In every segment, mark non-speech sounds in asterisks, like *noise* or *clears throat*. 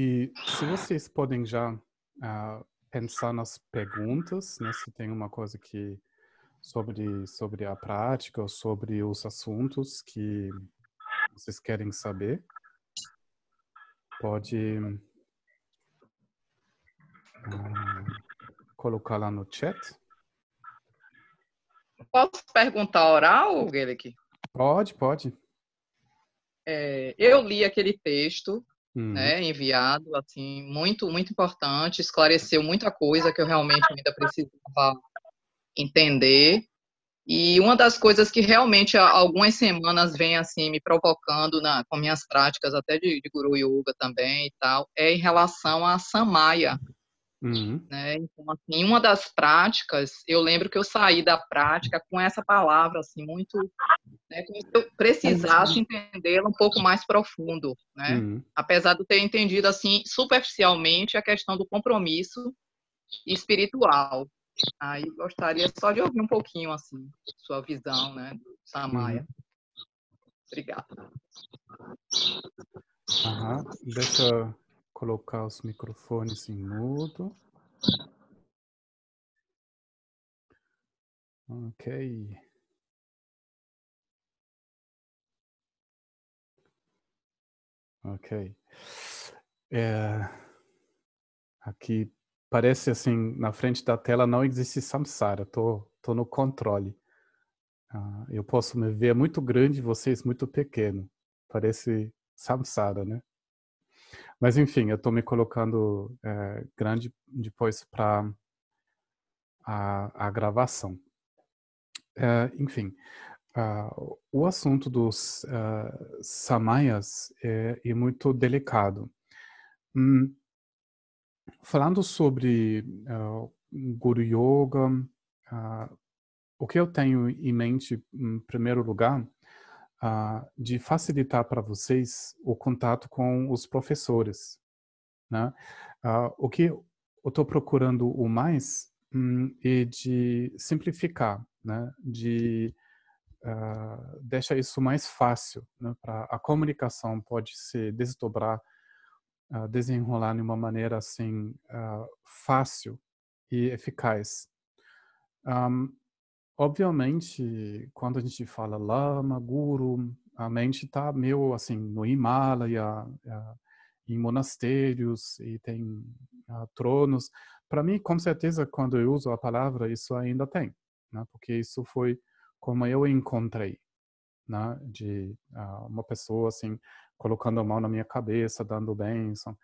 E se vocês podem já uh, pensar nas perguntas, né? Se tem uma coisa que sobre sobre a prática ou sobre os assuntos que vocês querem saber, pode uh, colocar lá no chat. Posso perguntar oral, Guilherme? Pode, pode. É, eu li aquele texto uhum. né, enviado, assim, muito, muito importante, esclareceu muita coisa que eu realmente ainda precisava entender. E uma das coisas que realmente há algumas semanas vem assim me provocando na, com minhas práticas até de, de Guru Yoga também e tal, é em relação a Samaya. Uhum. Né? Então, assim, uma das práticas, eu lembro que eu saí da prática com essa palavra, assim, muito, né, como se eu precisasse entendê-la um pouco mais profundo, né? Uhum. Apesar de eu ter entendido, assim, superficialmente a questão do compromisso espiritual. Aí gostaria só de ouvir um pouquinho, assim, sua visão, né, do Samaya. Uhum. Obrigada. Aham. Deixa colocar os microfones em mudo. Ok. Ok. É, aqui parece assim, na frente da tela não existe samsara, tô, tô no controle. Uh, eu posso me ver muito grande, vocês muito pequeno. Parece samsara, né? Mas enfim, eu estou me colocando é, grande depois para a, a, gravação. É, enfim, uh, o assunto dos uh, samayas é, é, muito delicado. Hum, falando sobre uh, Guru Yoga, o que eu tenho em mente, em primeiro lugar, uh, de facilitar para vocês o contato com os professores. Né? Uh, o que eu estou procurando o mais um, é de simplificar, né? de uh, deixar isso mais fácil. Né? A comunicação pode se desdobrar, uh, desenrolar de uma maneira assim fácil e eficaz. Um, Obviamente, quando a gente fala lama, guru, a mente está meio assim no Himalaia, em monastérios e tem tronos. Para mim, com certeza, quando eu uso a palavra, isso ainda tem, né? porque isso foi como eu encontrei, né? de uh, uma pessoa assim colocando a mão na minha cabeça, dando bênção,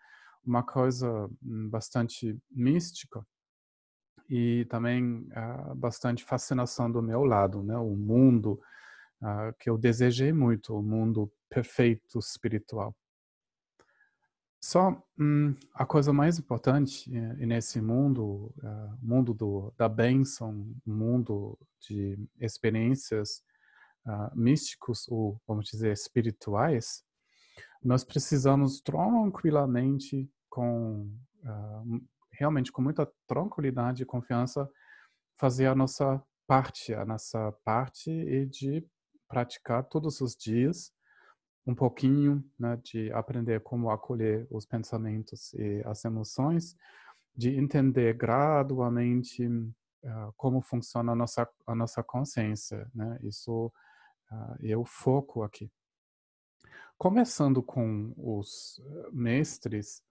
uma coisa hum, bastante mística e também uh, bastante fascinação do meu lado, né? O mundo uh, que eu desejei muito, o mundo perfeito espiritual. Só hum, a coisa mais importante eh, nesse mundo, uh, mundo do, da bênção, mundo de experiências místicos ou, vamos dizer, espirituais, nós precisamos tranquilamente com realmente com muita tranquilidade e confiança fazer a nossa parte, a nossa parte e de praticar todos os dias um pouquinho, né, de aprender como acolher os pensamentos e as emoções, de entender gradualmente uh, como funciona a nossa a nossa consciência, né? Isso uh, é o foco aqui. Começando com os mestres,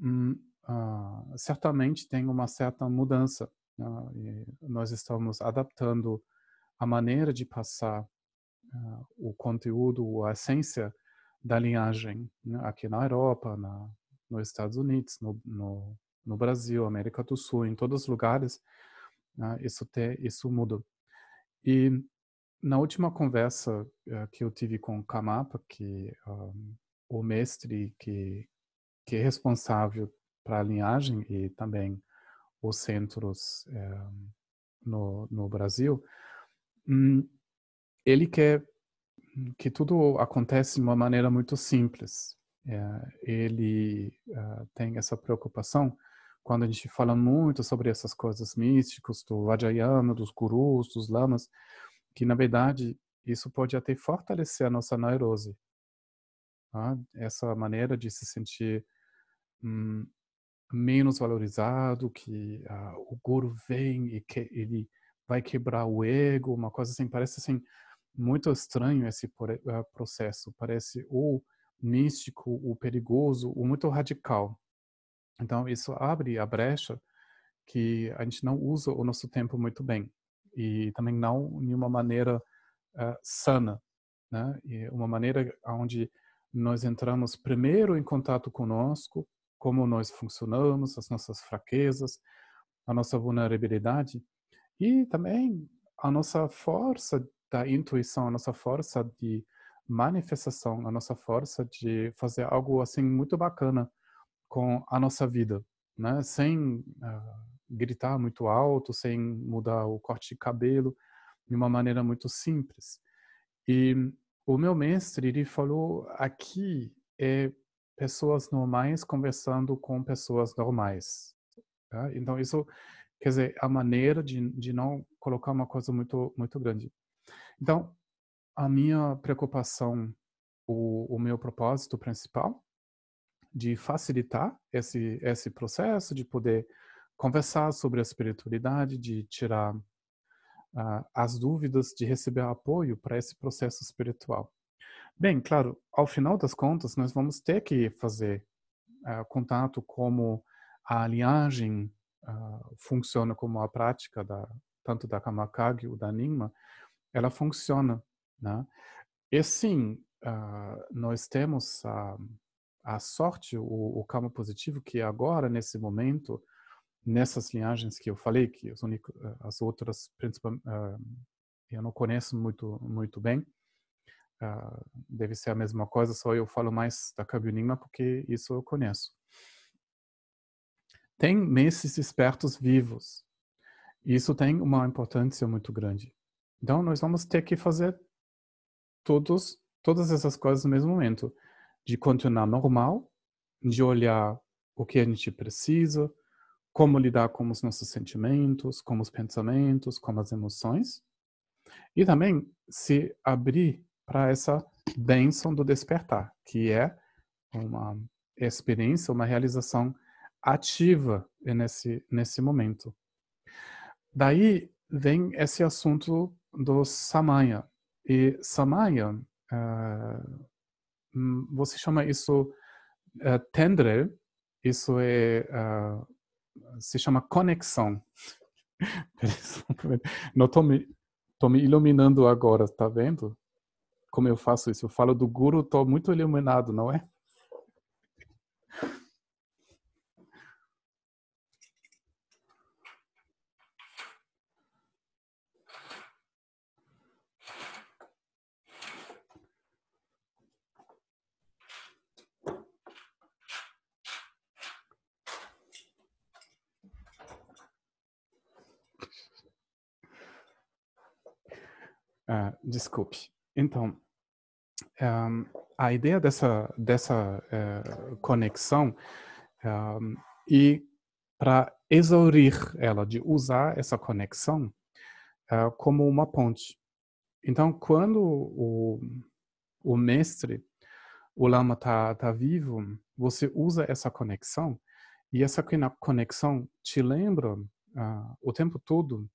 hum, uh, certamente tem uma certa mudança. Uh, nós estamos adaptando a maneira de passar uh, o conteúdo, a essência da linhagem né, aqui na Europa, na, nos Estados Unidos, no, no, no, Brasil, América do Sul, em todos os lugares, isso, te, isso muda. E na última conversa eh, que eu tive com o Kamapa, que um, o mestre que, que é responsável para a linhagem e também os centros é, no, no Brasil, hum, ele quer que tudo acontece de uma maneira muito simples. É, ele uh, tem essa preocupação quando a gente fala muito sobre essas coisas místicas do Vajrayana, dos gurus, dos lamas, que na verdade isso pode até fortalecer a nossa neurose. Tá? Essa maneira de se sentir hum, menos valorizado, que uh, o guru vem e que ele vai quebrar o ego, uma coisa assim, parece assim muito estranho esse uh, processo, parece ou místico, o perigoso, o muito radical. Então isso abre a brecha que a gente não usa o nosso tempo muito bem e também não de uma maneira uh, sana, né? E uma maneira onde nós entramos primeiro em contato conosco, como nós funcionamos, as nossas fraquezas, a nossa vulnerabilidade e também a nossa força da intuição, a nossa força de manifestação, a nossa força de fazer algo assim muito bacana com a nossa vida, né? Sem uh, gritar muito alto, sem mudar o corte de cabelo, de uma maneira muito simples. E o meu mestre, ele falou aqui é pessoas normais conversando com pessoas normais. Tá? Então, isso quer dizer, a maneira de, de não colocar uma coisa muito, muito grande. Então, a minha preocupação, o, o meu propósito principal, de facilitar esse, esse processo, de poder conversar sobre a espiritualidade, de tirar uh, as dúvidas, de receber apoio para esse processo espiritual. Bem, claro, ao final das contas, nós vamos ter que fazer uh, contato como a linhagem uh, funciona, como a prática da, tanto da Kamakage ou da Nyingma, ela funciona. Né? E sim, nós temos a, a sorte, o, o karma positivo, que agora, nesse momento, nessas linhagens que eu falei, que as, eh, as outras, uh, eu não conheço muito muito bem, uh, deve ser a mesma coisa, só eu falo mais da Kabunima porque isso eu conheço. Tem mestres espertos vivos. Isso tem uma importância muito grande. Então, nós vamos ter que fazer todos, todas essas coisas no mesmo momento. De continuar normal, de olhar o que a gente precisa, como lidar com os nossos sentimentos, com os pensamentos, com as emoções. E também se abrir para essa bênção do despertar, que é uma experiência, uma realização ativa nesse, nesse momento. Daí vem esse assunto do Samaya. E Samaya, uh, você chama isso uh, tendre, isso é uh, se chama conexão. *laughs* Não tô me, me iluminando agora, tá vendo? Como eu faço isso? Eu falo do guru, tô muito iluminado, não é? Uh, desculpe. Então, um, a ideia dessa, dessa uh, conexão um, e para exaurir ela, de usar essa conexão uh, como uma ponte. Então, quando o, o mestre, o lama está tá vivo, você usa essa conexão e essa conexão te lembra o tempo todo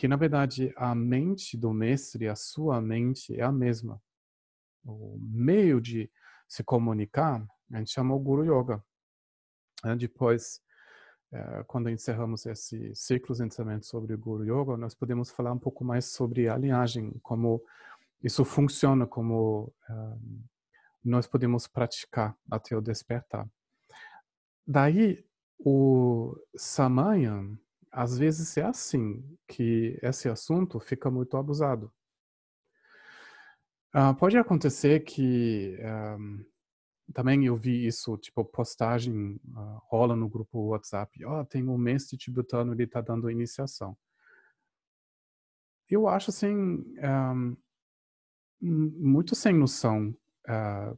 que na verdade a mente do mestre, a sua mente é a mesma. O meio de se comunicar, a gente chama o Guru Yoga. Depois, eh, quando encerramos esse ciclo de ensinamento sobre o Guru Yoga, nós podemos falar um pouco mais sobre a linhagem, como isso funciona, como um, nós podemos praticar até o despertar. Daí, o Samaya, às vezes é assim que esse assunto fica muito abusado. Uh, pode acontecer que um, também eu vi isso, tipo, postagem uh, rola no grupo WhatsApp. Ó, oh, tem um mestre tibetano, ele está dando iniciação. Eu acho, assim, um, muito sem noção uh,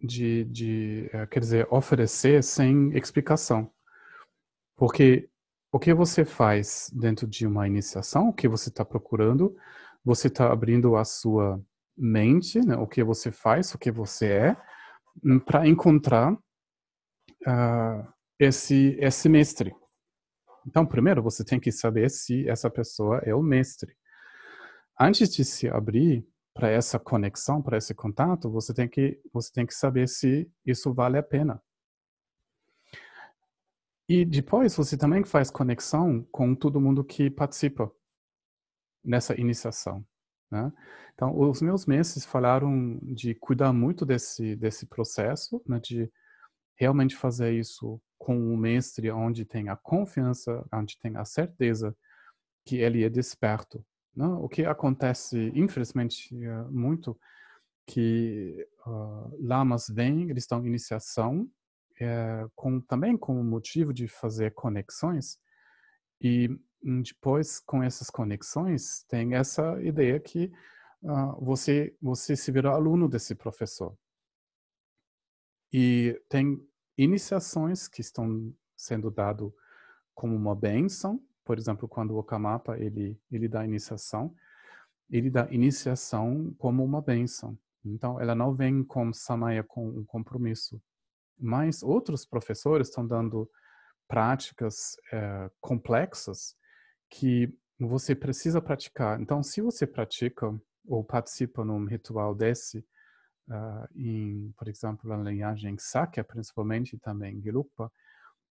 de, de uh, quer dizer, oferecer sem explicação. Porque o que você faz dentro de uma iniciação, o que você está procurando, você está abrindo a sua mente, né, o que você faz, o que você é, hum, para encontrar uh, esse, esse mestre. Então, primeiro você tem que saber se essa pessoa é o mestre. Antes de se abrir para essa conexão, para esse contato, você tem que você tem que saber se isso vale a pena. E depois você também faz conexão com todo mundo que participa nessa iniciação. Né? Então, os meus mestres falaram de cuidar muito desse desse processo, né, de realmente fazer isso com o mestre onde tem a confiança, onde tem a certeza que ele é desperto. Né? O que acontece, infelizmente, é muito que uh, lamas vêm, eles estão em iniciação, é, com, também com o motivo de fazer conexões, e depois, com essas conexões, tem essa ideia que uh, você, você se vira aluno desse professor. E tem iniciações que estão sendo dado como uma bênção, por exemplo, quando o Okamapa ele ele dá iniciação, ele dá iniciação como uma bênção. Então, ela não vem com samaya com um compromisso. Mas outros professores estão dando práticas é, complexas que você precisa praticar. Então, se você pratica ou participa num ritual desse, uh, em, por exemplo, na linhagem Sakya, principalmente também Gelugpa,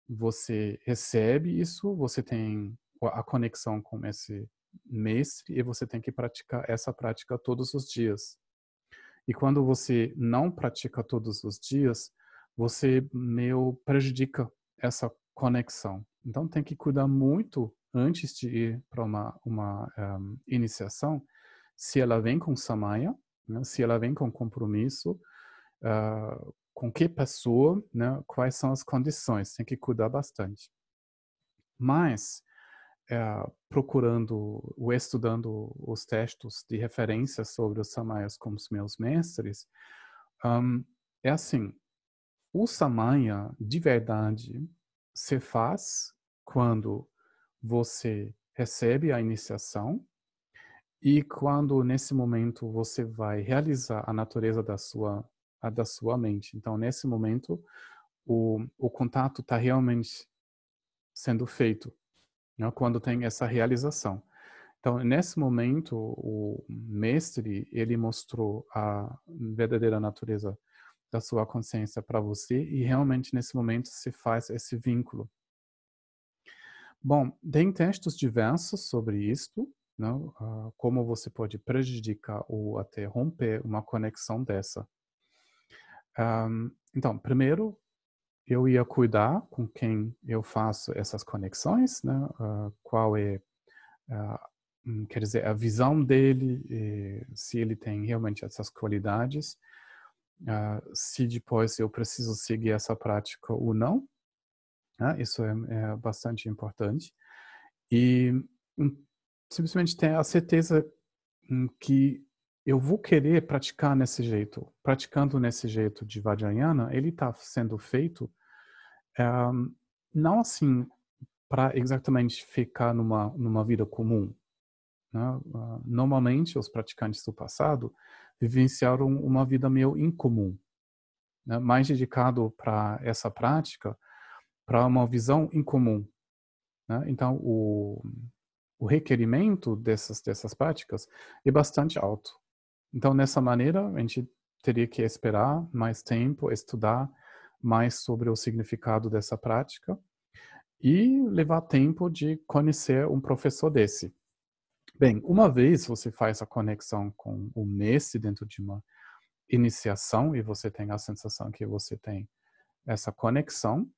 você recebe isso, você tem a conexão com esse mestre e você tem que praticar essa prática todos os dias. E quando você não pratica todos os dias, você meio prejudica essa conexão. Então tem que cuidar muito antes de ir para uma, uma um, iniciação, se ela vem com samaya, né? Se ela vem com compromisso, uh, com que pessoa, né? quais são as condições, tem que cuidar bastante. Mas, uh, procurando ou estudando os textos de referência sobre os samayas como os meus mestres, um, é assim, o samaya de verdade se faz quando você recebe a iniciação e quando nesse momento você vai realizar a natureza da sua da sua mente. Então nesse momento o, o contato está realmente sendo feito, né? quando tem essa realização. Então nesse momento o mestre ele mostrou a verdadeira natureza da sua consciência para você e realmente nesse momento se faz esse vínculo. Bom, tem textos diversos sobre isto, não? Uh, como você pode prejudicar ou até romper uma conexão dessa. Um, então, primeiro, eu ia cuidar com quem eu faço essas conexões, né? Uh, qual é, uh, quer dizer, a visão dele, se ele tem realmente essas qualidades, se depois eu preciso seguir essa prática ou não. Né? Isso é, é bastante importante. E simplesmente ter a certeza hum, que eu vou querer praticar nesse jeito. Praticando nesse jeito de Vajrayana, ele está sendo feito um, não assim para exatamente ficar numa, numa vida comum. Né? Uh, normalmente, os praticantes do passado vivenciaram uma vida meio incomum, né? mais dedicado para essa prática, para uma visão incomum. Né? Então, o, o requerimento dessas, dessas práticas é bastante alto. Então, nessa maneira, a gente teria que esperar mais tempo, estudar mais sobre o significado dessa prática e levar tempo de conhecer um professor desse. Bem, uma vez você faz a conexão com o mestre dentro de uma iniciação e você tem a sensação que você tem essa conexão,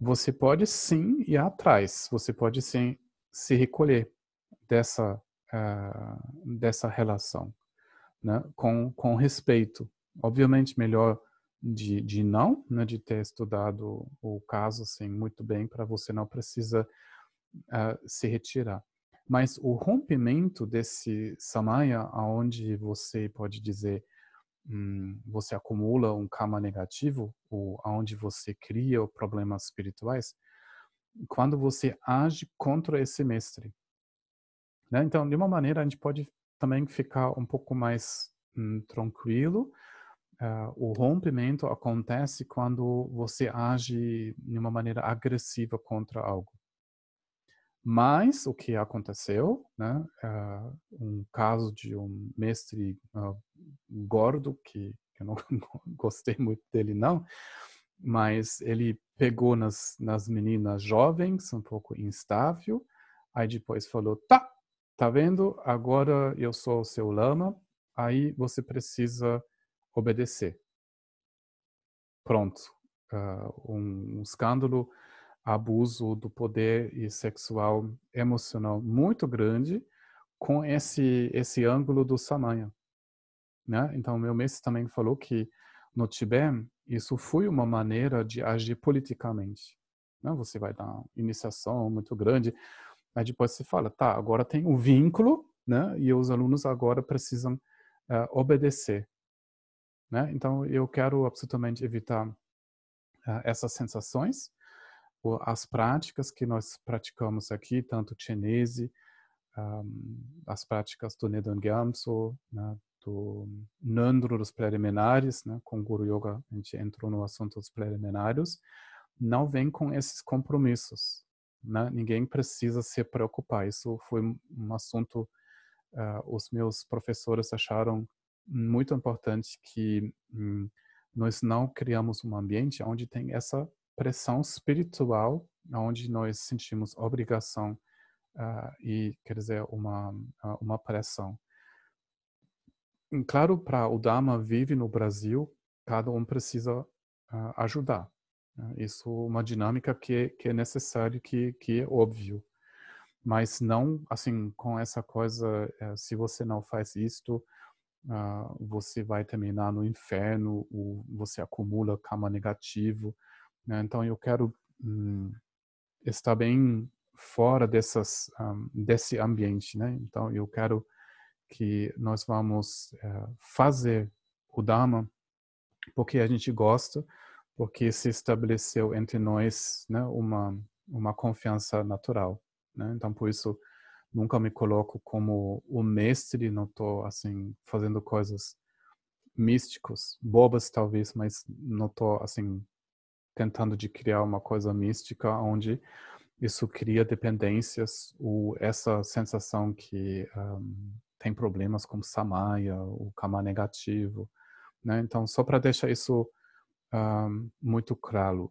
você pode sim ir atrás, você pode sim se recolher dessa, uh, dessa relação, né? com, com respeito. Obviamente, melhor de, de não, né? de ter estudado o caso assim, muito bem, para você não precisa uh, se retirar. Mas o rompimento desse samaya, aonde você pode dizer hum, você acumula um karma negativo, ou aonde você cria problemas espirituais, quando você age contra esse mestre. Né? Então, de uma maneira, a gente pode também ficar um pouco mais hum, tranquilo uh, o rompimento acontece quando você age de uma maneira agressiva contra algo. Mas o que aconteceu, né, uh, um caso de um mestre uh, gordo, que, que eu não *laughs* gostei muito dele não, mas ele pegou nas, nas meninas jovens, um pouco instável, aí depois falou, tá, tá vendo, agora eu sou o seu lama, aí você precisa obedecer. Pronto. Uh, um, um, escândalo, abuso do poder e sexual emocional muito grande com esse esse ângulo do Samaya. Né? Então, meu mestre também falou que no Tibete isso foi uma maneira de agir politicamente. Né? Você vai dar iniciação muito grande, aí depois você fala, tá, agora tem um vínculo, né? E os alunos agora precisam uh, obedecer. Né? Então, eu quero absolutamente evitar uh, essas sensações, as práticas que nós praticamos aqui, tanto chinese, um, as práticas do Nedon Gyamso, né, do Nandro dos preliminares, né, com Guru Yoga a gente entrou no assunto dos preliminares, não vem com esses compromissos. Né? Ninguém precisa se preocupar. Isso foi um assunto uh, os meus professores acharam muito importante que hum, nós não criamos um ambiente onde tem essa pressão espiritual, onde nós sentimos obrigação uh, e, quer dizer, uma, uh, uma pressão. Claro, para o Dharma vive no Brasil, cada um precisa uh, ajudar. Né? Isso é uma dinâmica que, que é necessário, que, que é óbvio. Mas não, assim, com essa coisa, uh, se você não faz isto, você vai terminar no inferno, ou você acumula karma negativo. Né? Então, eu quero um, estar bem fora dessas, um, desse ambiente, né? Então, eu quero que nós vamos uh, fazer o Dharma porque a gente gosta, porque se estabeleceu entre nós né, uma, uma confiança natural. Né? Então, por isso, nunca me coloco como o mestre, não estou assim fazendo coisas místicos, bobas talvez, mas não estou assim tentando de criar uma coisa mística onde isso cria dependências ou essa sensação que um, tem problemas com samaya, o karma negativo, né? Então só para deixar isso um, muito claro,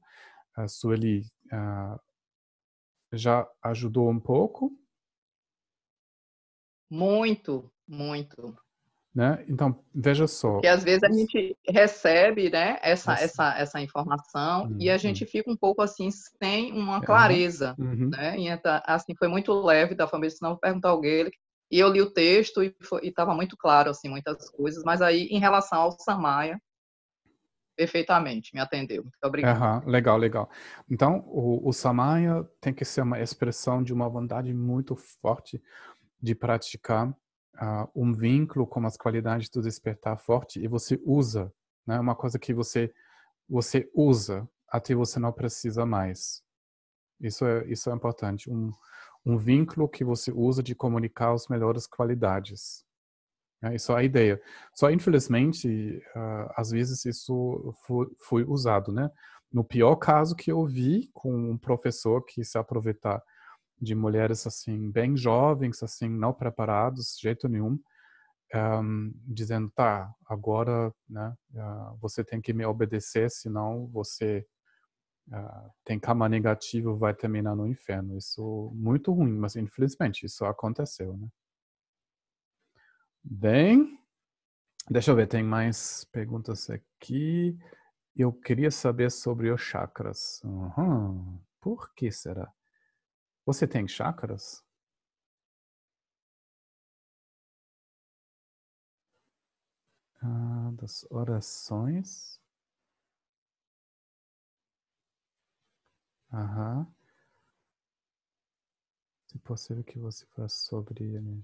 a Sueli uh, já ajudou um pouco muito, muito. Né? Então, veja só. E às vezes a gente recebe né, essa, essa, essa informação uhum. e a uhum. gente fica um pouco assim, sem uma clareza. Uhum. Né? E assim, foi muito leve da família, senão perguntar alguém. E eu li o texto e estava muito claro, assim, muitas coisas. Mas aí, em relação ao Samaya, perfeitamente, me atendeu. Muito obrigado. Uhum, legal, legal. Então, o, o Samaya tem que ser uma expressão de uma vontade muito forte de praticar uh, um vínculo com as qualidades do despertar forte e você usa, né? Uma coisa que você você usa até você não precisa mais. Isso é isso é importante. Um um vínculo que você usa de comunicar as melhores qualidades. É, isso é a ideia. Só infelizmente, uh, às vezes isso foi, foi usado, né? No pior caso que eu vi com um professor que se aproveitar de mulheres assim bem jovens, assim não preparados, de jeito nenhum, um, dizendo tá, agora, né, uh, você tem que me obedecer, senão você uh, tem karma negativo, vai terminar no inferno. Isso muito ruim, mas infelizmente isso aconteceu, né? Bem, deixa eu ver, tem mais perguntas aqui. Eu queria saber sobre os chakras. Uhum. Por que será? Você tem chakras? Ah, das orações. Aham. Se possível que você faça sobre energia.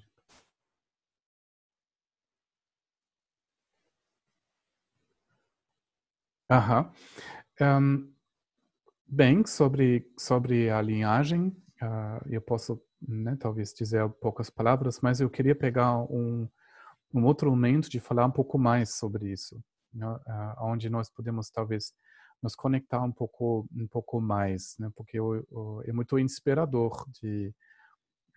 Aham. Um, bem, sobre, sobre a linhagem, uh, eu posso né, talvez dizer poucas palavras, mas eu queria pegar um, um outro momento de falar um pouco mais sobre isso. né, onde nós podemos talvez nos conectar um pouco um pouco mais, né? Porque é muito inspirador de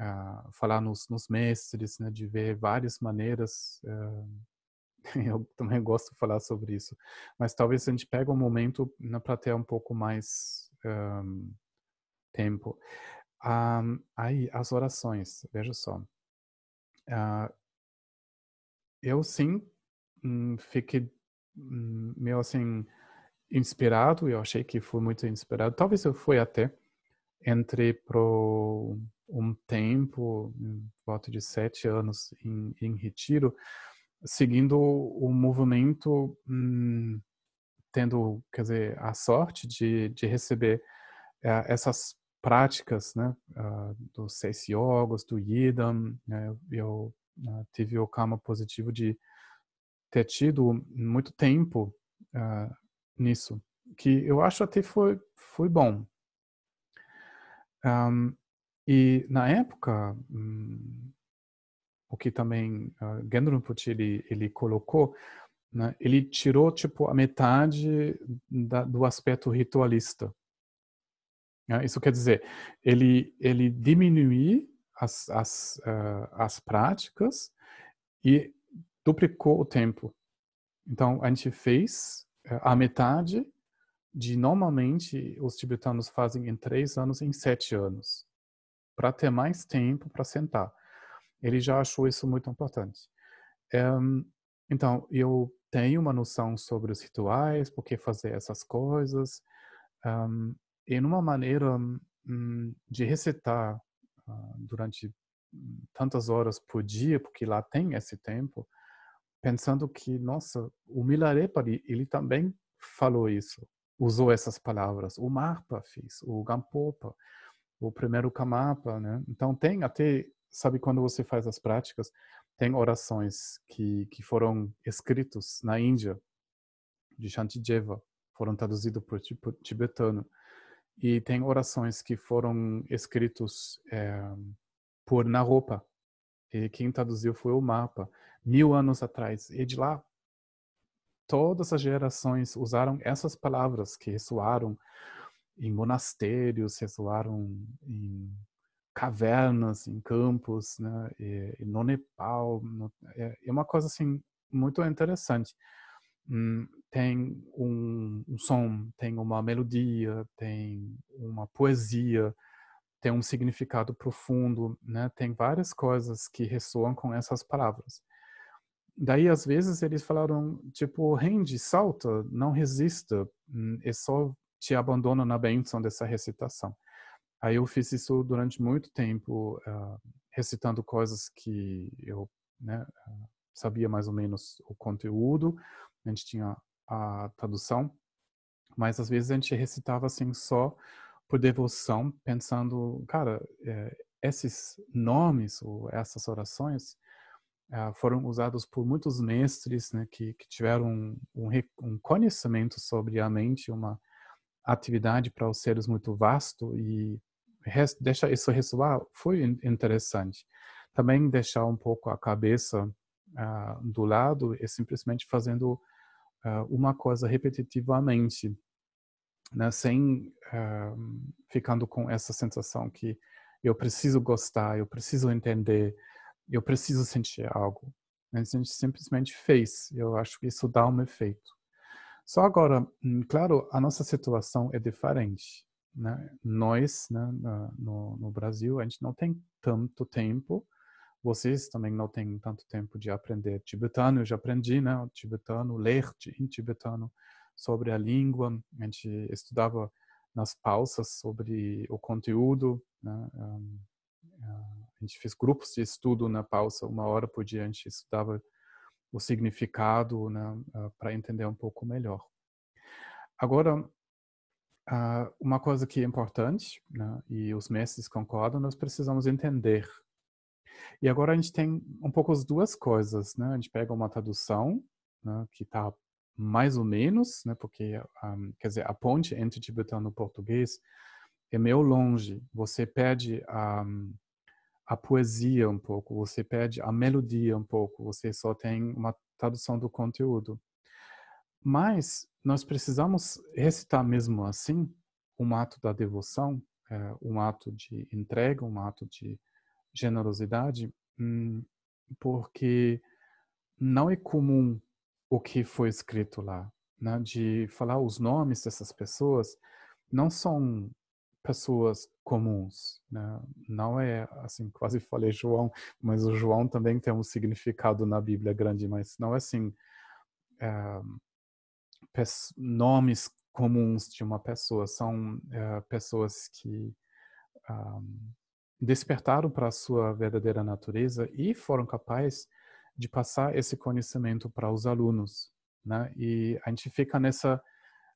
uh, falar nos, nos, mestres, né? De ver várias maneiras. *laughs* Eu também gosto de falar sobre isso, mas talvez a gente pegue um momento né, para ter um pouco mais um, tempo. Um, aí as orações, veja só. Uh, eu sim hum, fiquei hum, meio assim inspirado, eu achei que foi muito inspirado. Talvez eu fui até, entrei pro um tempo, em volta de sete anos, em, em retiro, seguindo o movimento, hum, tendo, quer dizer, a sorte de, de receber uh, essas práticas, né, uh, dos seis yogos, do Yidam, né, eu uh, tive o karma positivo de ter tido muito tempo uh, nisso, que eu acho até foi, foi bom. Um, e na época, um, o que também uh, Gendron Pucci ele, ele colocou, né, ele tirou tipo a metade da, do aspecto ritualista. Né? Isso quer dizer, ele ele diminuiu as, as, uh, as práticas e duplicou o tempo. Então, a gente fez eh, a metade de normalmente os tibetanos fazem em três anos, em sete anos, para ter mais tempo para sentar. Ele já achou isso muito importante. Um, então, eu tenho uma noção sobre os rituais, por que fazer essas coisas, um, e numa maneira um, de recitar uh, durante tantas horas por dia, porque lá tem esse tempo, pensando que, nossa, o Milarepa, ele também falou isso, usou essas palavras. O Marpa fez, o Gampopa, o primeiro Kamapa, né? Então tem até, sabe, quando você faz as práticas, tem orações que, que foram escritos na Índia, de Shantideva, foram traduzidos por, por tibetano. E tem orações que foram escritos é, por Naropa, e quem traduziu foi o mapa, mil anos atrás. E de lá, todas as gerações usaram essas palavras que ressoaram em monastérios, ressoaram em cavernas, em campos, né? E, e no Nepal. No, é, é, uma coisa assim muito interessante. Hum, tem um, um som, tem uma melodia, tem uma poesia, tem um significado profundo, né? Tem várias coisas que ressoam com essas palavras. Daí, às vezes, eles falaram, tipo, rende, salta, não resista, hum, é só te abandona na bênção dessa recitação. Aí eu fiz isso durante muito tempo, uh, recitando coisas que eu né, sabia mais ou menos o conteúdo, a gente tinha a tradução, mas às vezes a gente recitava assim só por devoção, pensando, cara, é, esses nomes ou essas orações é, foram usados por muitos mestres né, que, que, tiveram um, um, conhecimento sobre a mente, uma atividade para os seres muito vasto e deixar isso ressoar foi interessante. Também deixar um pouco a cabeça uh, do lado e simplesmente fazendo uh, uma coisa repetitivamente né, sem uh, ficando com essa sensação que eu preciso gostar, eu preciso entender, eu preciso sentir algo. A gente simplesmente fez. Eu acho que isso dá um efeito. Só agora, hum, claro, a nossa situação é diferente. Né? Nós, né, no, no Brasil, a gente não tem tanto tempo. Vocês também não têm tanto tempo de aprender tibetano. Eu já aprendi, né, o tibetano, ler em tibetano sobre a língua, a gente estudava nas pausas sobre o conteúdo, né? a gente fez grupos de estudo na pausa, uma hora por dia a gente estudava o significado né? para entender um pouco melhor. Agora, uma coisa que é importante, né? e os mestres concordam, nós precisamos entender. E agora a gente tem um pouco as duas coisas, né? A gente pega uma tradução, né? que está mais ou menos, né, porque, um, quer dizer, a ponte entre tibetano e português é meio longe. Você perde a, a poesia um pouco, você perde a melodia um pouco, você só tem uma tradução do conteúdo. mas nós precisamos recitar mesmo assim um ato da devoção, é, um ato de entrega, um ato de generosidade, hum, porque não é comum o que foi escrito lá, né? de falar os nomes dessas pessoas, não são pessoas comuns, né? não é assim, *laughs* quase falei João, mas o João também tem um significado na Bíblia grande, mas não é assim, é, nomes comuns de uma pessoa, são é, pessoas que um, ah, despertaram para a sua verdadeira natureza e foram capazes de passar esse conhecimento para os alunos, né? E a gente fica nessa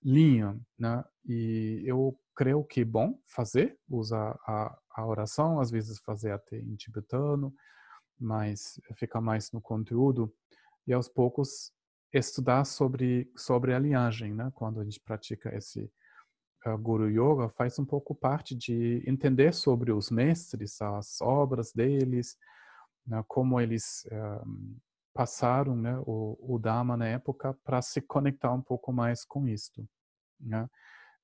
linha, né? E eu creio que é bom fazer, usar a, a oração, às vezes fazer até em tibetano, mas fica mais no conteúdo e aos poucos estudar sobre sobre a linhagem, né? Quando a gente pratica esse Guru Yoga, faz um pouco parte de entender sobre os mestres, as obras deles, né, como eles um, passaram né, o, o Dharma na época para se conectar um pouco mais com isto. Né?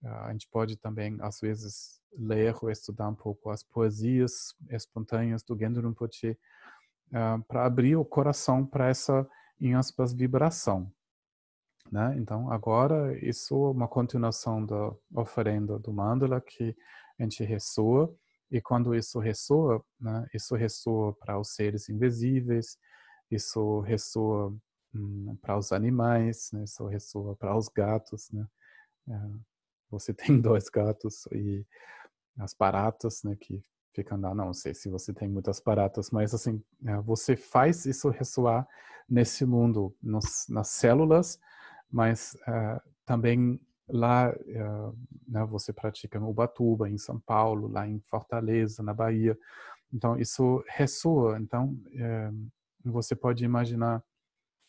A gente pode também, às vezes, ler ou estudar um pouco as poesias espontâneas do Genro Rinpoche uh, para abrir o coração para essa, em aspas, vibração. Né? Então, agora, isso é uma continuação da oferenda do mandala que a gente ressoa e quando isso ressoa, né, isso ressoa para os seres invisíveis, isso ressoa hum, para os animais, né, isso ressoa para os gatos. Né? É, você *laughs* tem dois gatos e as baratas, né, que ficam lá, não sei se você tem muitas baratas, mas assim, é, você faz isso ressoar nesse mundo, nos, nas células, mas uh, também Lá uh, né, você pratica no Ubatuba, em São Paulo, lá em Fortaleza, na Bahia. Então, isso ressoa. Então, é, você pode imaginar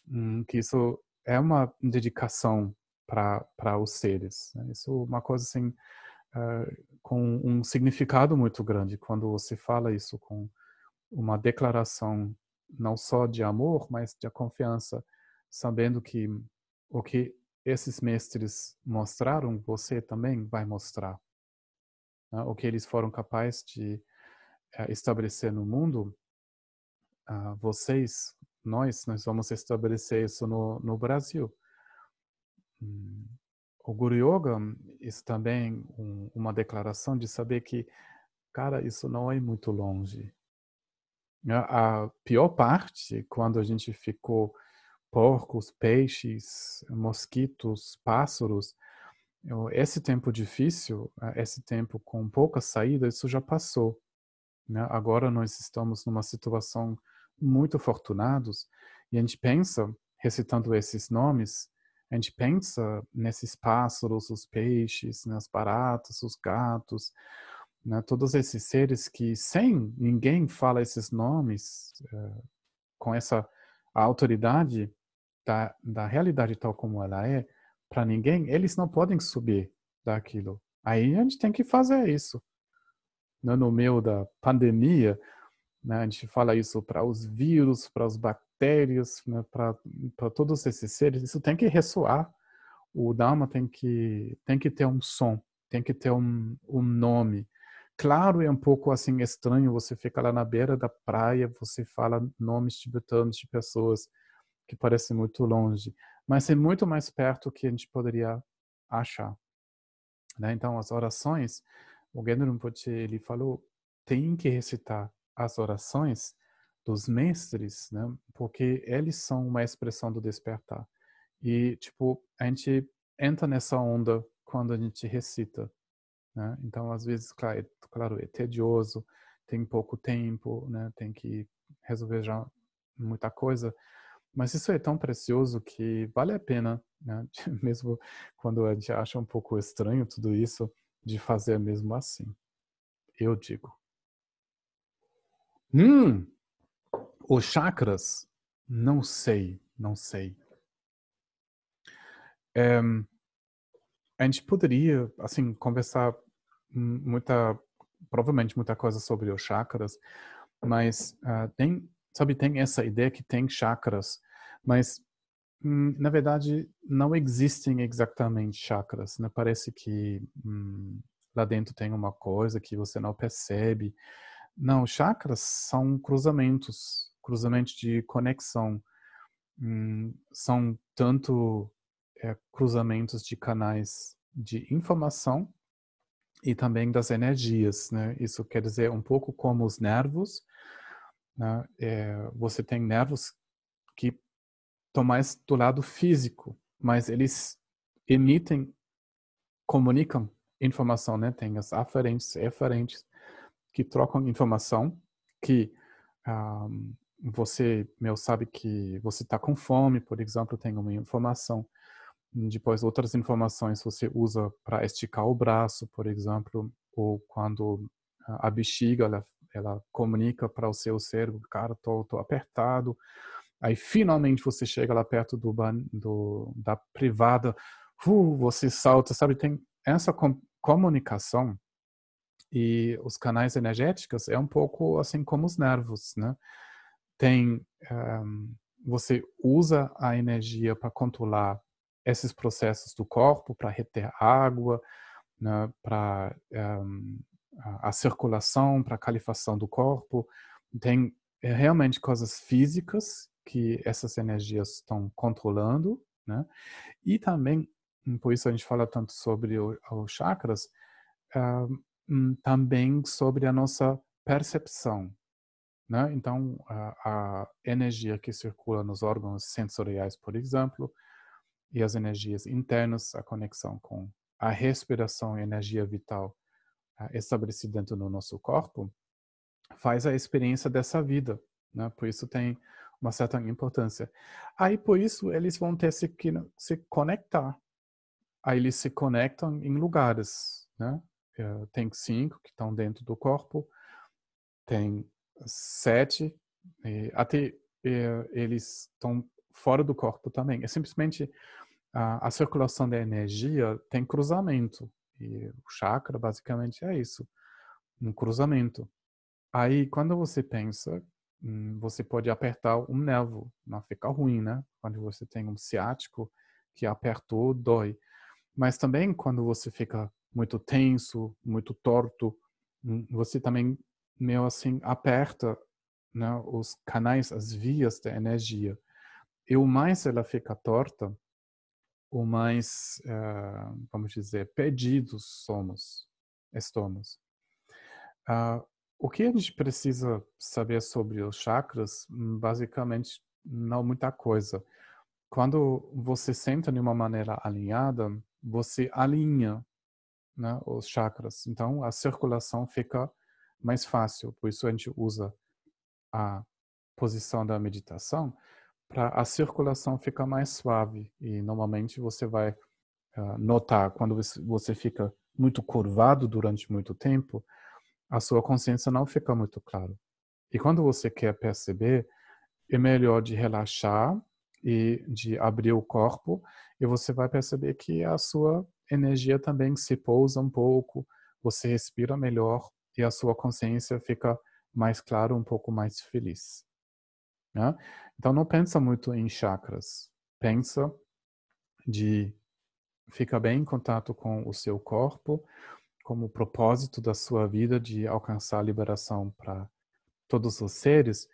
hum, que isso é uma dedicação para os seres. Né? Isso é uma coisa assim, uh, com um significado muito grande. Quando você fala isso com uma declaração não só de amor, mas de confiança, sabendo que o que esses mestres mostraram, você também vai mostrar. Né? O que eles foram capazes de uh, estabelecer no mundo, uh, vocês, nós, nós vamos estabelecer isso no, no Brasil. Hum. O Guru Yoga, isso também um, uma declaração de saber que, cara, isso não é muito longe. Né? A pior parte, quando a gente ficou porcos, peixes, mosquitos, pássaros. Esse tempo difícil, esse tempo com pouca saída, isso já passou. Né? Agora nós estamos numa situação muito fortunados e a gente pensa, recitando esses nomes, a gente pensa nesses pássaros, os peixes, nas baratas, os gatos, né? todos esses seres que sem ninguém fala esses nomes, uh, com essa autoridade, da, da realidade tal como ela é, para ninguém, eles não podem subir daquilo. Aí a gente tem que fazer isso. Né, no meio da pandemia, né, a gente fala isso para os vírus, para as bactérias, né, para todos esses seres, isso tem que ressoar. O Dharma tem que, tem que ter um som, tem que ter um, um nome. Claro, é um pouco assim estranho você ficar lá na beira da praia, você fala nomes tibetanos de pessoas que parece muito longe, mas é muito mais perto que a gente poderia achar. Né? Então, as orações, o Genro Rinpoche, ele falou, tem que recitar as orações dos mestres, né? porque eles são uma expressão do despertar. E, tipo, a gente entra nessa onda quando a gente recita. Né? Então, às vezes, claro, é, claro, é tedioso, tem pouco tempo, né? tem que resolver já muita coisa, mas isso é tão precioso que vale a pena, né? *laughs* mesmo quando a gente acha um pouco estranho tudo isso, de fazer mesmo assim. Eu digo. Hum, os chakras, não sei, não sei. É, a gente poderia, assim, conversar muita, provavelmente muita coisa sobre os chakras, mas uh, tem sabe, tem essa ideia que tem chakras, mas hum, na verdade, não existem exatamente chakras. Né? Parece que hum, lá dentro tem uma coisa que você não percebe. Não, chakras são cruzamentos, cruzamentos de conexão. Hum, são tanto é, cruzamentos de canais de informação e também das energias, né? Isso quer dizer um pouco como os nervos, né? É, você tem nervos que estão mais do lado físico, mas eles emitem, comunicam informação, né? Tem as aferentes, eferentes, que trocam informação, que um, você, meu, sabe que você está com fome, por exemplo, tem uma informação. Depois, outras informações você usa para esticar o braço, por exemplo, ou quando a bexiga, ela, ela comunica para o seu cérebro, cara, tô, tô apertado. Aí, finalmente, você chega lá perto do, do da privada, uh, você salta, sabe? Tem essa com, comunicação e os canais energéticos é um pouco assim como os nervos, né? Tem, um, eh, você usa a energia para controlar esses processos do corpo para reter água, né, para um, eh, a, circulação, para a califação do corpo. Tem é, realmente coisas físicas que essas energias estão controlando, né? E também, por isso a gente fala tanto sobre os chakras, um, também sobre a nossa percepção, né? Então, a, a energia que circula nos órgãos sensoriais, por exemplo, e as energias internas, a conexão com a respiração e energia vital uh, estabelecida dentro do nosso corpo, faz a experiência dessa vida. Né? Por isso tem uma certa importância. Aí, por isso, eles vão ter que, se conectar. Aí eles se conectam em lugares. Né? Uh, tem cinco que estão dentro do corpo, tem sete, até uh, eles estão fora do corpo também. É simplesmente a, a circulação da energia tem cruzamento. E o chakra basicamente é isso, um cruzamento. Aí, quando você pensa, hum, você pode apertar um nervo, não fica ruim, né? Quando você tem um ciático que apertou, dói. Mas também quando você fica muito tenso, muito torto, hum, você também meio assim aperta né, os canais, as vias da energia. E o mais ela fica torta, o mais, uh, vamos dizer, perdidos somos, estamos. Uh, o que a gente precisa saber sobre os chakras? Basicamente, não muita coisa. Quando você senta de uma maneira alinhada, você alinha né, os chakras. Então, a circulação fica mais fácil. Por isso, a gente usa a posição da meditação para a circulação ficar mais suave. E normalmente você vai uh, notar quando você fica muito curvado durante muito tempo, a sua consciência não fica muito clara. E quando você quer perceber, é melhor de relaxar e de abrir o corpo e você vai perceber que a sua energia também se pousa um pouco, você respira melhor e a sua consciência fica mais clara, um pouco mais feliz. Né? Então não pensa muito em chakras, pensa de ficar bem em contato com o seu corpo, como propósito da sua vida de alcançar a liberação para todos os seres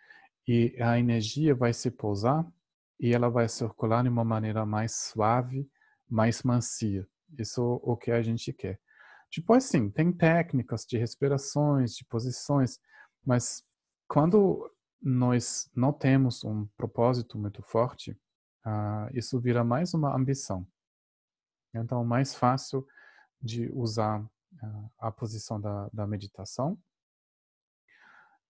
e a energia vai se pousar e ela vai circular de uma maneira mais suave, mais macia. Isso é o que a gente quer. Depois, sim, tem técnicas de respirações, de posições, mas quando nós não temos um propósito muito forte, uh, isso vira mais uma ambição. Então, mais fácil de usar uh, a posição da, da meditação,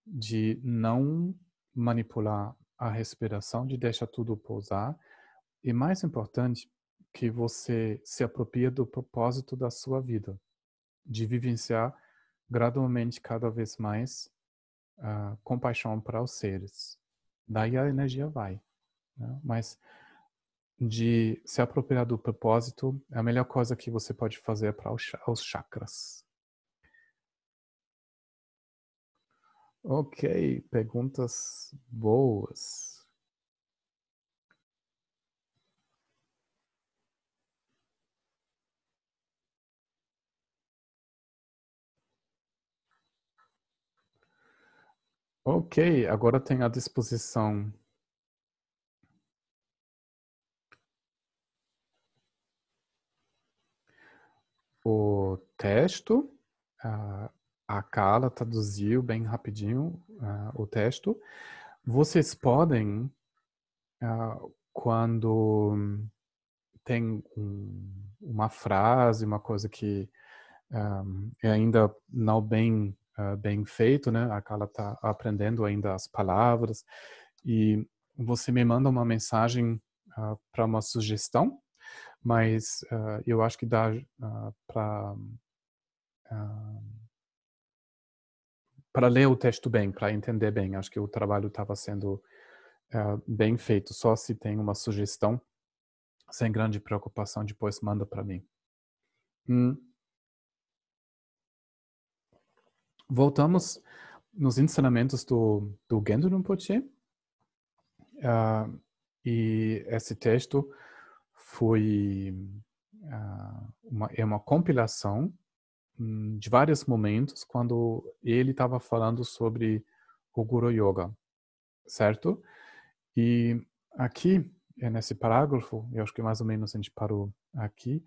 de não manipular a respiração, de deixar tudo pousar, e mais importante, que você se apropria do propósito da sua vida, de vivenciar gradualmente cada vez mais uh, compaixão para os seres. Daí a energia vai. Né? Mas de se apropriar do propósito é a melhor coisa que você pode fazer para os chakras. Ok, perguntas boas. Ok, agora tem à disposição o texto. A Carla traduziu bem rapidinho o texto. Vocês podem, quando tem um, uma frase, uma coisa que é ainda não bem uh, bem feito, né? A Carla está aprendendo ainda as palavras e você me manda uma mensagem uh, para uma sugestão, mas uh, eu acho que dá para para ler o texto bem, para entender bem. Acho que o trabalho estava sendo bem feito. Só se tem uma sugestão, sem grande preocupação, depois manda para mim. Hum. Voltamos nos ensinamentos do, do Gendo Rinpoche. Uh, e esse texto foi uh, uma, é uma compilação um, de vários momentos quando ele estava falando sobre o Guru Yoga, certo? E aqui, é nesse parágrafo, eu acho que mais ou menos a gente parou aqui,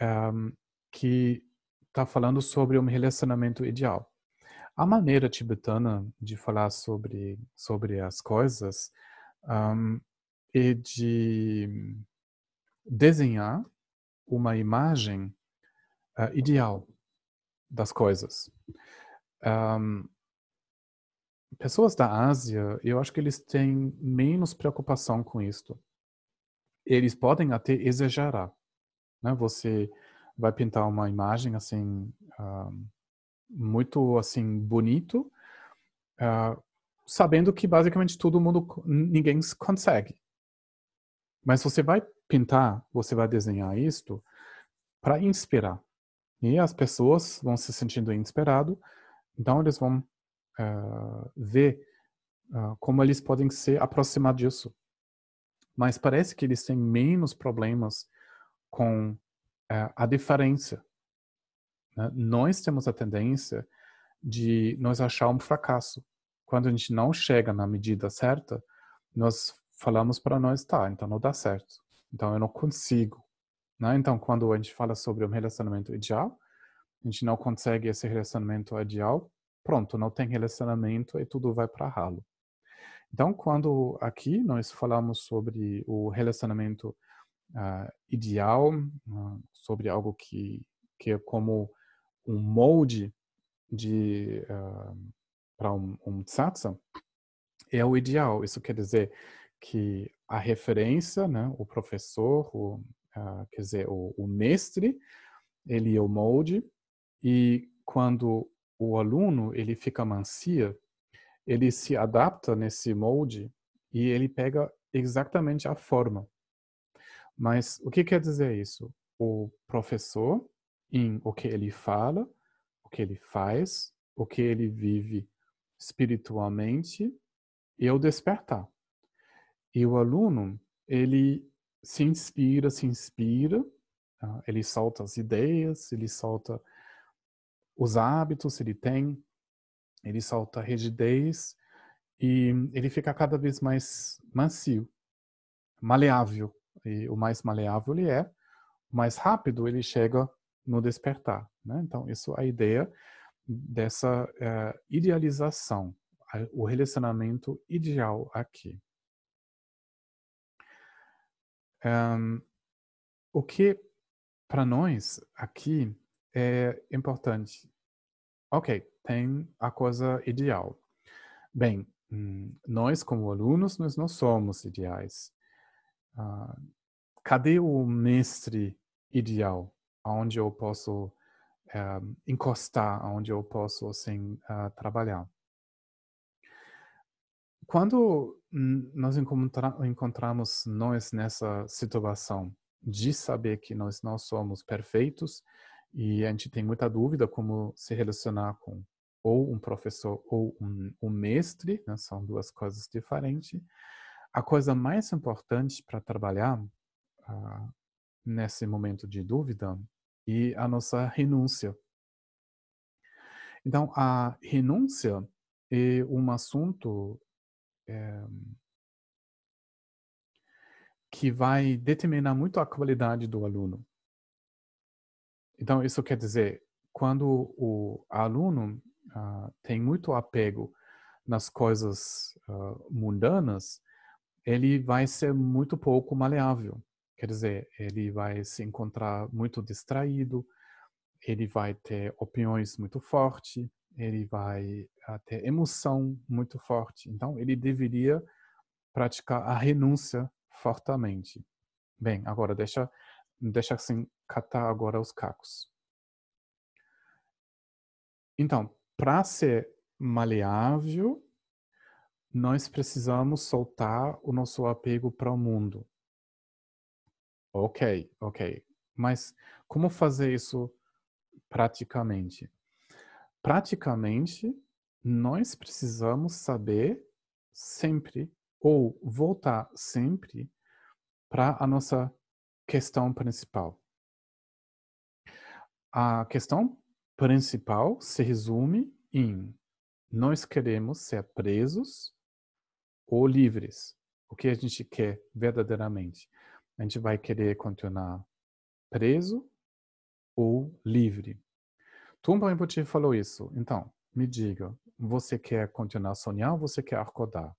um, ah, que está falando sobre um relacionamento ideal. A maneira tibetana de falar sobre, sobre as coisas um, é de desenhar uma imagem uh, ideal das coisas. Um, pessoas da Ásia, eu acho que eles têm menos preocupação com isto. Eles podem até exagerar. Né? Você vai pintar uma imagem assim um, muito assim bonito, uh, sabendo que basicamente todo mundo, ninguém consegue. Mas você vai pintar, você vai desenhar isto para inspirar. E as pessoas vão se sentindo inspirado, então eles vão uh, ver uh, como eles podem se aproximar disso. Mas parece que eles têm menos problemas com a diferença né? Nós temos a tendência de nós achar um fracasso. Quando a gente não chega na medida certa, nós falamos para nós, tá, então não dá certo. Então eu não consigo. Né? Então quando a gente fala sobre um relacionamento ideal, a gente não consegue esse relacionamento ideal, pronto, não tem relacionamento e tudo vai para ralo. Então, quando aqui nós falamos sobre o relacionamento uh, ideal, uh, sobre algo que, que é como um molde de uh, para um, um satsang é o ideal. Isso quer dizer que a referência, né, o professor, o, uh, quer dizer, o, o, mestre, ele é o molde e quando o aluno ele fica mancia, ele se adapta nesse molde e ele pega exatamente a forma. Mas o que quer dizer isso? O professor em o que ele fala, o que ele faz, o que ele vive espiritualmente e o despertar. E o aluno, ele se inspira, se inspira, tá? ele solta as ideias, ele solta os hábitos, ele tem, ele solta a rigidez e ele fica cada vez mais macio, maleável. E o mais maleável ele é, o mais rápido ele chega no despertar. Né? Então, isso é a ideia dessa uh, idealização, o relacionamento ideal aqui. Um, o que para nós aqui é importante? Ok, tem a coisa ideal. Bem, hum, nós como alunos, nós não somos ideais. Uh, cadê o mestre ideal? Onde eu posso eh, encostar, onde eu posso assim uh, trabalhar. Quando nós encontra encontramos nós nessa situação de saber que nós não somos perfeitos e a gente tem muita dúvida como se relacionar com ou um professor ou um, um mestre, né? são duas coisas diferentes. A coisa mais importante para trabalhar uh, nesse momento de dúvida e a nossa renúncia. Então, a renúncia é um assunto é, que vai determinar muito a qualidade do aluno. Então, isso quer dizer, quando o aluno uh, tem muito apego nas coisas uh, mundanas, ele vai ser muito pouco maleável. Quer dizer, ele vai se encontrar muito distraído, ele vai ter opiniões muito fortes, ele vai ter emoção muito forte. Então, ele deveria praticar a renúncia fortemente. Bem, agora deixa, deixa assim catar agora os cacos. Então, para ser maleável, nós precisamos soltar o nosso apego para o mundo. Ok, ok. Mas como fazer isso praticamente? Praticamente, nós precisamos saber sempre ou voltar sempre para a nossa questão principal. A questão principal se resume em nós queremos ser presos ou livres. O que a gente quer verdadeiramente? A gente vai querer continuar preso ou livre. Tumba Rinpoche falou isso. Então, me diga, você quer continuar a sonhar ou você quer acordar?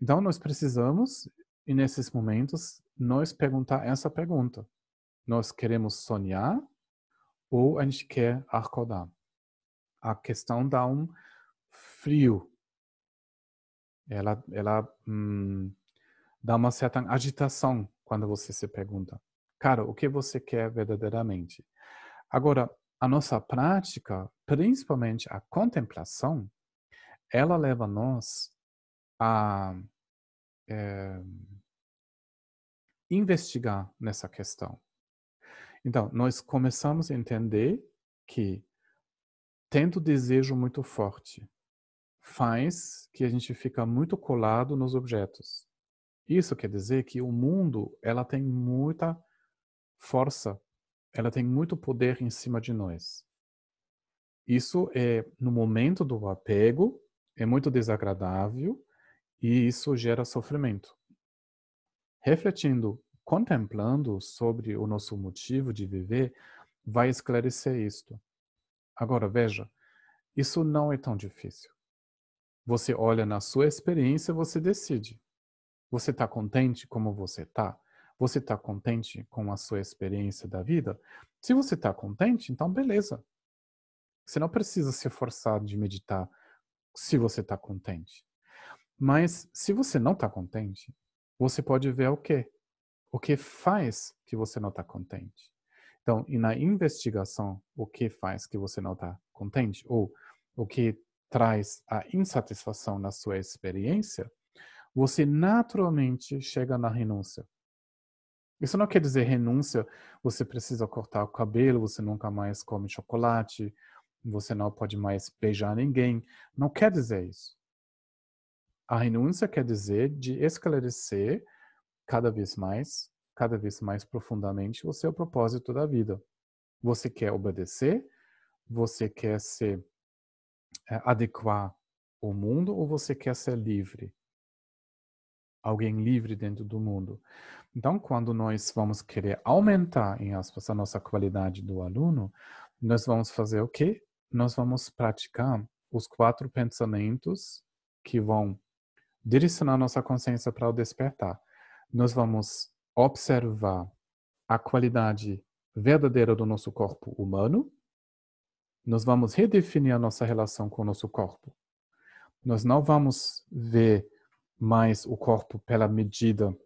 Então, nós precisamos, e nesses momentos, nós perguntar essa pergunta. Nós queremos sonhar ou a gente quer acordar? A questão dá um frio. Ela, ela hum, dá uma certa agitação quando você se pergunta. Cara, o que você quer verdadeiramente? Agora, a nossa prática, principalmente a contemplação, ela leva nós a é, investigar nessa questão. Então, nós começamos a entender que tendo desejo muito forte faz que a gente fica muito colado nos objetos. Isso quer dizer que o mundo ela tem muita força ela tem muito poder em cima de nós. Isso é, no momento do apego, é muito desagradável e isso gera sofrimento. Refletindo, contemplando sobre o nosso motivo de viver, vai esclarecer isto. Agora, veja, isso não é tão difícil. Você olha na sua experiência, você decide. Você está contente como você está? Você está contente com a sua experiência da vida? Se você está contente, então beleza. Você não precisa se forçar de meditar se você está contente. Mas se você não está contente, você pode ver o que? O que faz que você não está contente. Então, e na investigação, o que faz que você não está contente? Ou o que traz a insatisfação na sua experiência, você naturalmente chega na renúncia. Isso não quer dizer renúncia, você precisa cortar o cabelo, você nunca mais come chocolate, você não pode mais beijar ninguém. Não quer dizer isso. A renúncia quer dizer de esclarecer cada vez mais, cada vez mais profundamente o seu propósito da vida. Você quer obedecer? Você quer se é, adequar ao mundo ou você quer ser livre? Alguém livre dentro do mundo. Então, quando nós vamos querer aumentar, em aspas, a nossa qualidade do aluno, nós vamos fazer o quê? Nós vamos praticar os quatro pensamentos que vão direcionar nossa consciência para o despertar. Nós vamos observar a qualidade verdadeira do nosso corpo humano. Nós vamos redefinir a nossa relação com o nosso corpo. Nós não vamos ver mais o corpo pela medida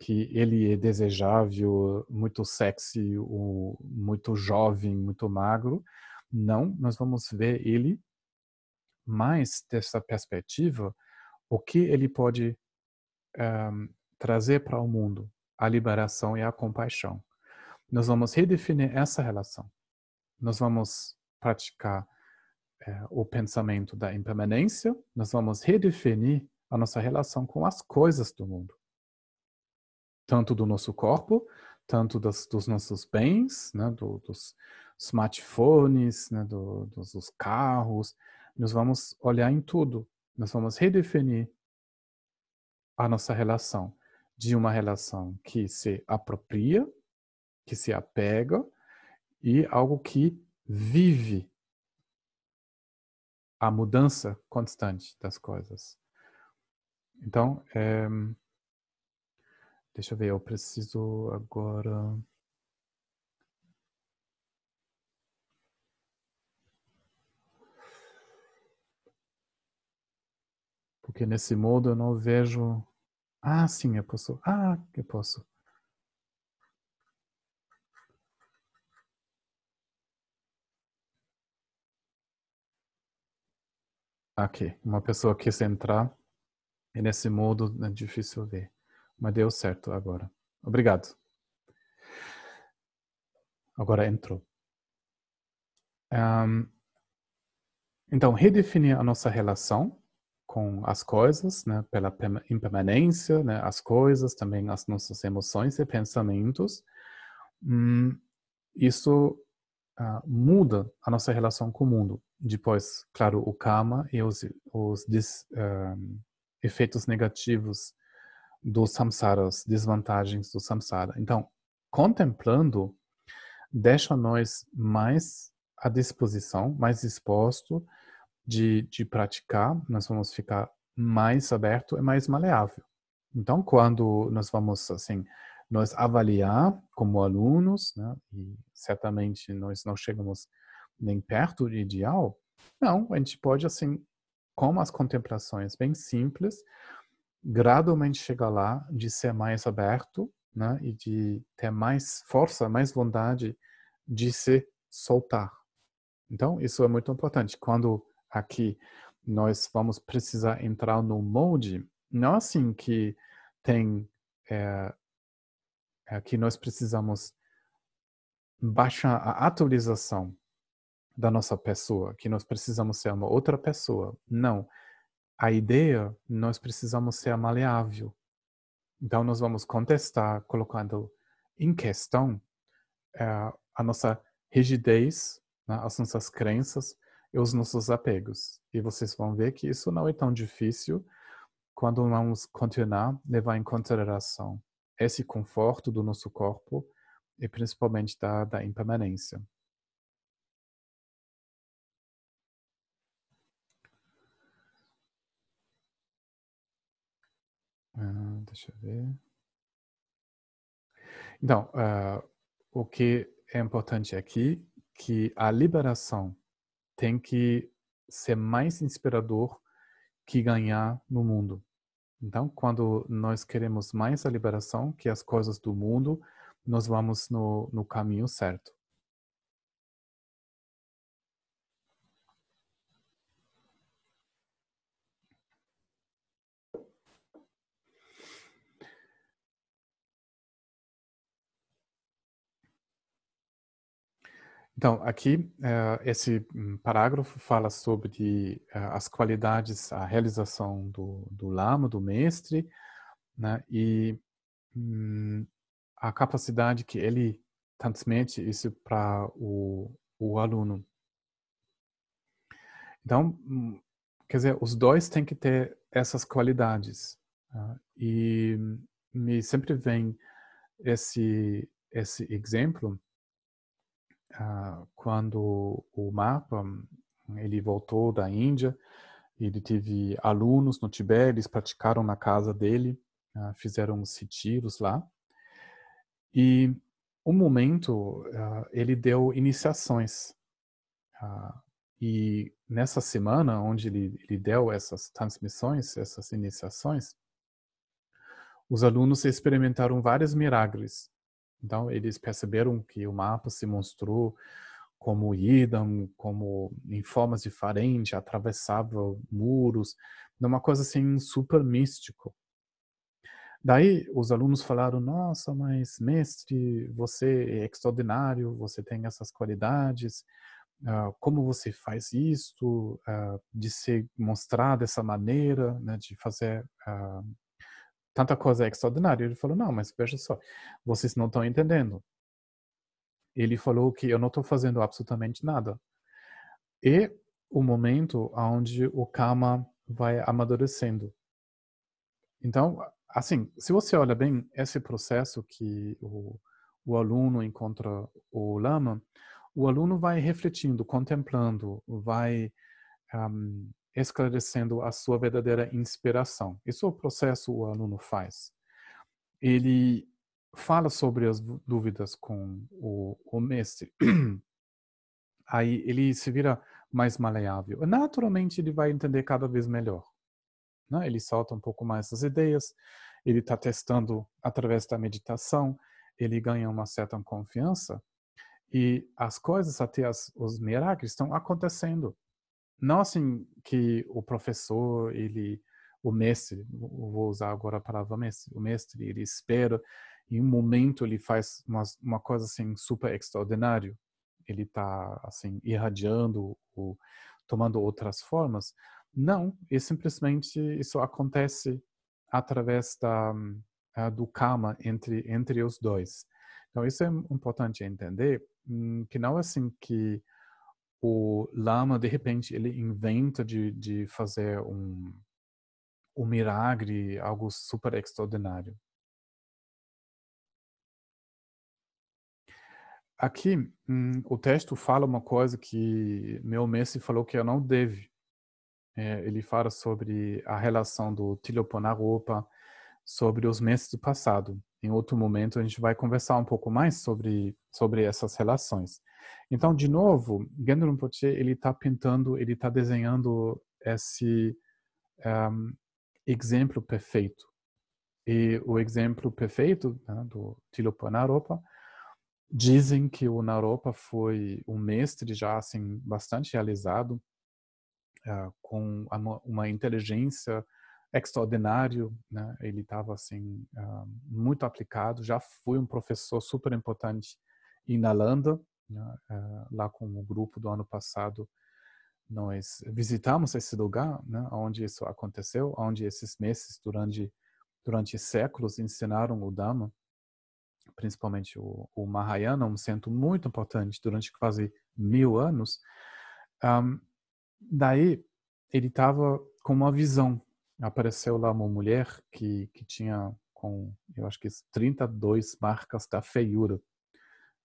que ele é desejável, muito sexy, muito jovem, muito magro. Não, nós vamos ver ele mais dessa perspectiva, o que ele pode um, trazer para o mundo, a liberação e a compaixão. Nós vamos redefinir essa relação. Nós vamos praticar é, o pensamento da impermanência, nós vamos redefinir a nossa relação com as coisas do mundo tanto do nosso corpo, tanto das, dos nossos bens, né, do, dos smartphones, né, do, dos, dos, carros, Nós vamos olhar em tudo. Nós vamos redefinir a nossa relação de uma relação que se apropria, que se apega e algo que vive a mudança constante das coisas. Então, é, deixa eu ver, eu preciso agora. Porque nesse modo eu não vejo. Ah, sim, eu posso. Ah, eu posso. Aqui, uma pessoa quis entrar e nesse modo é difícil ver. Mas deu certo agora. Obrigado. Agora entrou. Um, então, redefinir a nossa relação com as coisas, né, pela impermanência, né, as coisas, também as nossas emoções e pensamentos. Hum, isso uh, muda a nossa relação com o mundo. Depois, claro, o karma e os, os uh, efeitos negativos dos samsaras, desvantagens do samsara. Então, contemplando, deixa nós mais à disposição, mais disposto de, de praticar, nós vamos ficar mais aberto e mais maleável. Então, quando nós vamos, assim, nós avaliar como alunos, né, e certamente nós não chegamos nem perto do ideal, não, a gente pode, assim, com as contemplações bem simples, gradualmente chegar lá de ser mais aberto, né, e de ter mais força, mais vontade de se soltar. Então, isso é muito importante. Quando aqui nós vamos precisar entrar no molde, não assim que tem é, é que nós precisamos baixar a atualização da nossa pessoa, que nós precisamos ser uma outra pessoa. Não. A ideia, nós precisamos ser maleável. Então, nós vamos contestar, colocando em questão é, a nossa rigidez, né, as nossas crenças e os nossos apegos. E vocês vão ver que isso não é tão difícil quando vamos continuar levar em consideração esse conforto do nosso corpo e principalmente da, da impermanência. Deixa eu ver. Então, uh, o que é importante aqui que a liberação tem que ser mais inspirador que ganhar no mundo. Então, quando nós queremos mais a liberação que as coisas do mundo, nós vamos no, no caminho certo. Então, aqui, uh, esse hum, parágrafo fala sobre uh, as qualidades, a realização do, do lama, do mestre, né, e um, a capacidade que ele transmite isso para o, o aluno. Então, hum, quer dizer, os dois têm que ter essas qualidades. Uh, e me sempre vem esse, esse exemplo ah, quando o mapa ele voltou da Índia, ele teve alunos no Tibete, eles praticaram na casa dele, ah, fizeram os retiros lá. E um momento ah, ele deu iniciações. e nessa semana onde ele, ele deu essas transmissões, essas iniciações, os alunos experimentaram vários milagres então, eles perceberam que o mapa se mostrou como idam, como em formas diferentes, atravessava muros, uma coisa assim super místico. Daí os alunos falaram: Nossa, mas mestre, você é extraordinário, você tem essas qualidades. Uh, como você faz isso, uh, de se mostrar dessa maneira, né, de fazer uh, tanta coisa extraordinária. Ele falou, não, mas veja só, vocês não estão entendendo. Ele falou que eu não estou fazendo absolutamente nada. E o momento onde o karma vai amadurecendo. Então, assim, se você olha bem esse processo que o, o aluno encontra o lama, o aluno vai refletindo, contemplando, vai um, esclarecendo a sua verdadeira inspiração. Isso é o processo o aluno faz. Ele fala sobre as dúvidas com o, o mestre. *clears throat* Aí ele se vira mais maleável. Naturalmente ele vai entender cada vez melhor. Né? Ele solta um pouco mais as ideias, ele está testando através da meditação, ele ganha uma certa confiança e as coisas, até as, os milagres, estão acontecendo. Não assim que o professor, ele, o mestre, vou usar agora a palavra mestre, o mestre, ele espera, em um momento ele faz uma, uma coisa assim super extraordinário. Ele está assim irradiando, ou tomando outras formas. Não, e simplesmente isso acontece através da, uh, do karma entre, entre os dois. Então, isso é importante entender, hum, que não é assim que o lama, de repente, ele inventa de, de fazer um, um milagre, algo super extraordinário. Aqui, hum, o texto fala uma coisa que meu mestre falou que eu não devo. É, ele fala sobre a relação do Tiloponaropa, sobre os mestres do passado. Em outro momento, a gente vai conversar um pouco mais sobre, sobre essas relações. Então, de novo, Gendron Rinpoche, ele está pintando, ele está desenhando esse um, exemplo perfeito. E o exemplo perfeito né, do Tilopa Naropa, dizem que o Naropa foi um mestre já assim bastante realizado, uh, com uma, uma inteligência extraordinário, né? Ele estava assim uh, muito aplicado. Já foi um professor super importante em Nalanda, né? uh, lá com o grupo do ano passado. Nós visitamos esse lugar, né? Onde isso aconteceu, onde esses meses durante durante séculos ensinaram o Dhamma, principalmente o, o Mahayana, um centro muito importante durante quase mil anos. Um, daí ele estava com uma visão apareceu lá uma mulher que, que tinha com, eu acho que 32 marcas da feiura.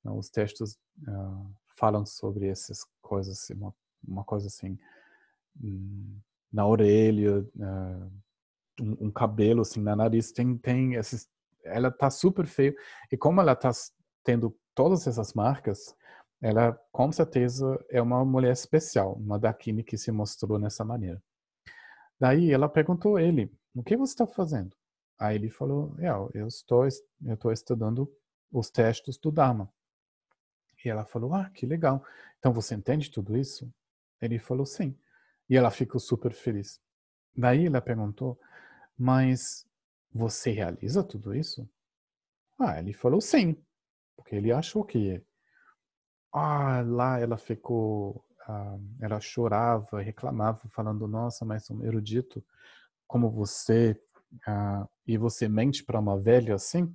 Os textos uh, falam sobre essas coisas, assim, uma, uma coisa assim, hum, na orelha, uh, um, um, cabelo assim na nariz, tem, tem esses, ela tá super feio e como ela tá tendo todas essas marcas, ela com certeza é uma mulher especial, uma Dakini que se mostrou nessa maneira. Daí ela perguntou a ele, o que você está fazendo? Aí ele falou, é, eu estou, eu estou estudando os textos do Dharma. E ela falou, ah, que legal. Então você entende tudo isso? Ele falou, sim. E ela ficou super feliz. Daí ela perguntou, mas você realiza tudo isso? Ah, ele falou sim, porque ele achou que ah, lá ela ficou ela chorava, reclamava, falando: Nossa, mas um erudito como você, ah, e você mente para uma velha assim?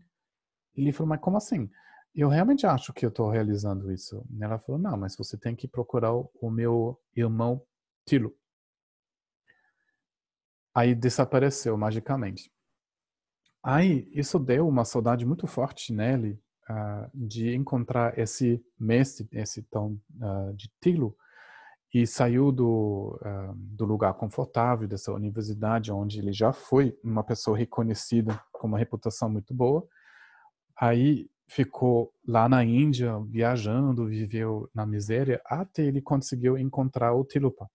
Ele falou: Mas como assim? Eu realmente acho que eu estou realizando isso. Ela falou: Não, mas você tem que procurar o meu irmão Tilo. Aí desapareceu magicamente. Aí isso deu uma saudade muito forte nele uh, de encontrar esse mestre, esse tão uh, de Tilo, e saiu do, uh, do lugar confortável dessa universidade, onde ele já foi uma pessoa reconhecida com uma reputação muito boa. Aí ficou lá na Índia, viajando, viveu na miséria, até ele conseguiu encontrar o Tilupa.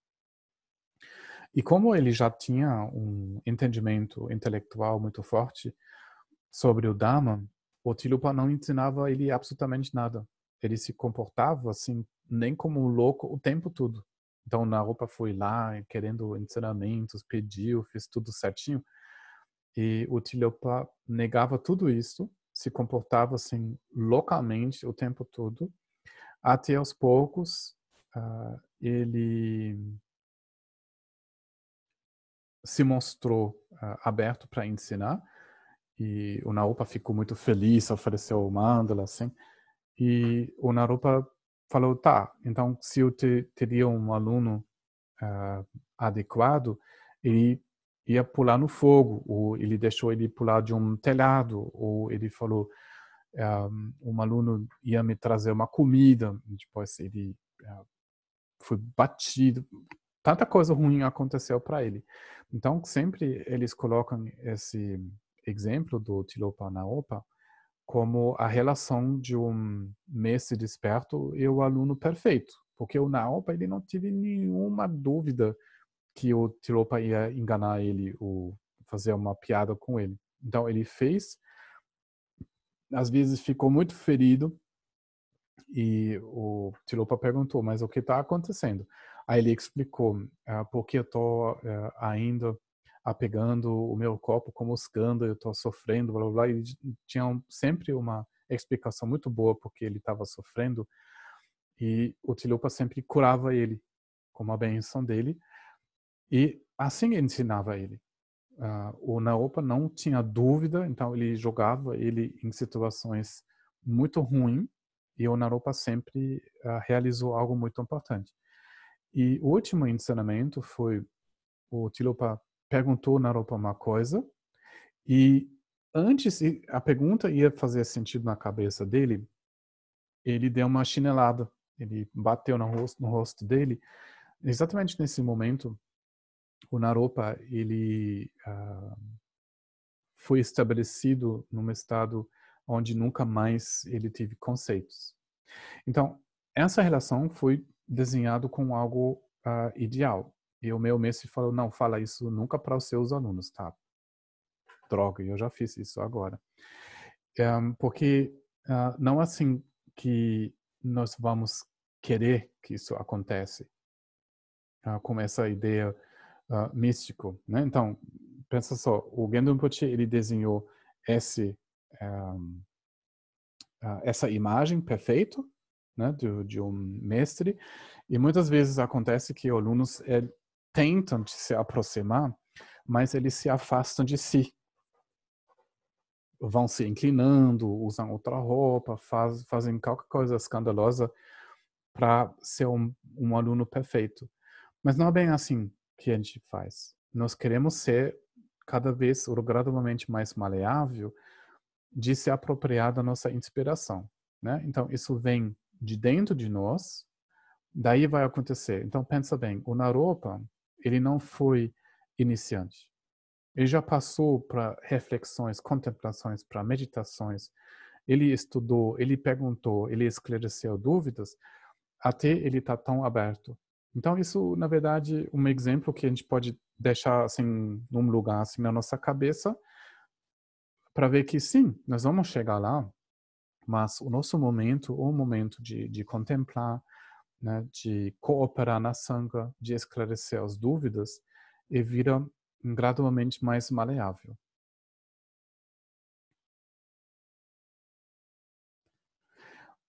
E como ele já tinha um entendimento intelectual muito forte sobre o Dharma, o Tilupa não ensinava ele absolutamente nada. Ele se comportava assim nem como um louco o tempo todo. Então, Naropa foi lá querendo ensinamentos, pediu, fez tudo certinho. E o Tilopa negava tudo isso, se comportava assim loucamente o tempo todo, até aos poucos uh, ele se mostrou uh, aberto para ensinar e o Naropa ficou muito feliz, ofereceu o mandala assim. E o Naropa falou, tá, então se eu te, teria um aluno uh, adequado, ele ia pular no fogo, ou ele deixou ele pular de um telhado, ou ele falou um, um aluno ia me trazer uma comida, depois ele uh, foi batido, tanta coisa ruim aconteceu para ele. Então sempre eles colocam esse exemplo do Tilopa Naopa como a relação de um mestre desperto e o aluno perfeito, porque o Naopa ele não teve nenhuma dúvida que o Tilopa ia enganar ele ou fazer uma piada com ele. Então ele fez, às vezes ficou muito ferido e o Tilopa perguntou, mas o que está acontecendo? Aí ele explicou, uh, porque eu estou uh, ainda apegando o meu corpo como escândalo, eu estou sofrendo, blá, blá, blá. E tinha sempre uma explicação muito boa porque ele estava sofrendo e o Tilopa sempre curava ele com uma benção dele e assim ensinava ele. Uh, o Naopa não tinha dúvida, então ele jogava ele em situações muito ruins e o Naropa sempre uh, realizou algo muito importante. E o último ensinamento foi o Tilopa perguntou Naropa uma coisa e antes a pergunta ia fazer sentido na cabeça dele, ele deu uma chinelada, ele bateu no rosto, no rosto dele. Exatamente nesse momento, o Naropa ele uh, foi estabelecido num estado onde nunca mais ele teve conceitos. Então essa relação foi desenhado com algo uh, ideal. E o meu mestre falou, não, fala isso nunca para os seus alunos, tá? Droga, eu já fiz isso agora. Um, porque uh, não é assim que nós vamos querer que isso aconteça. Uh, com essa ideia uh, místico, né? Então, pensa só, o Gendon ele desenhou esse, um, essa imagem perfeita, né, de, de, um mestre, e muitas vezes acontece que alunos tentam se aproximar, mas eles se afastam de si. Vão se inclinando, usam outra roupa, faz, fazem qualquer coisa escandalosa para ser um, um aluno perfeito. Mas não é bem assim que a gente faz. Nós queremos ser cada vez ou gradualmente mais maleável de se apropriar da nossa inspiração, né? Então isso vem de dentro de nós, daí vai acontecer. Então pensa bem, o Naropa ele não foi iniciante. Ele já passou para reflexões, contemplações, para meditações. Ele estudou, ele perguntou, ele esclareceu dúvidas, até ele tá tão aberto. Então isso, na verdade, um exemplo que a gente pode deixar assim num lugar assim na nossa cabeça para ver que sim, nós vamos chegar lá, mas o nosso momento, o momento de, de contemplar, né, de cooperar na sanga, de esclarecer as dúvidas, e vira gradualmente mais maleável.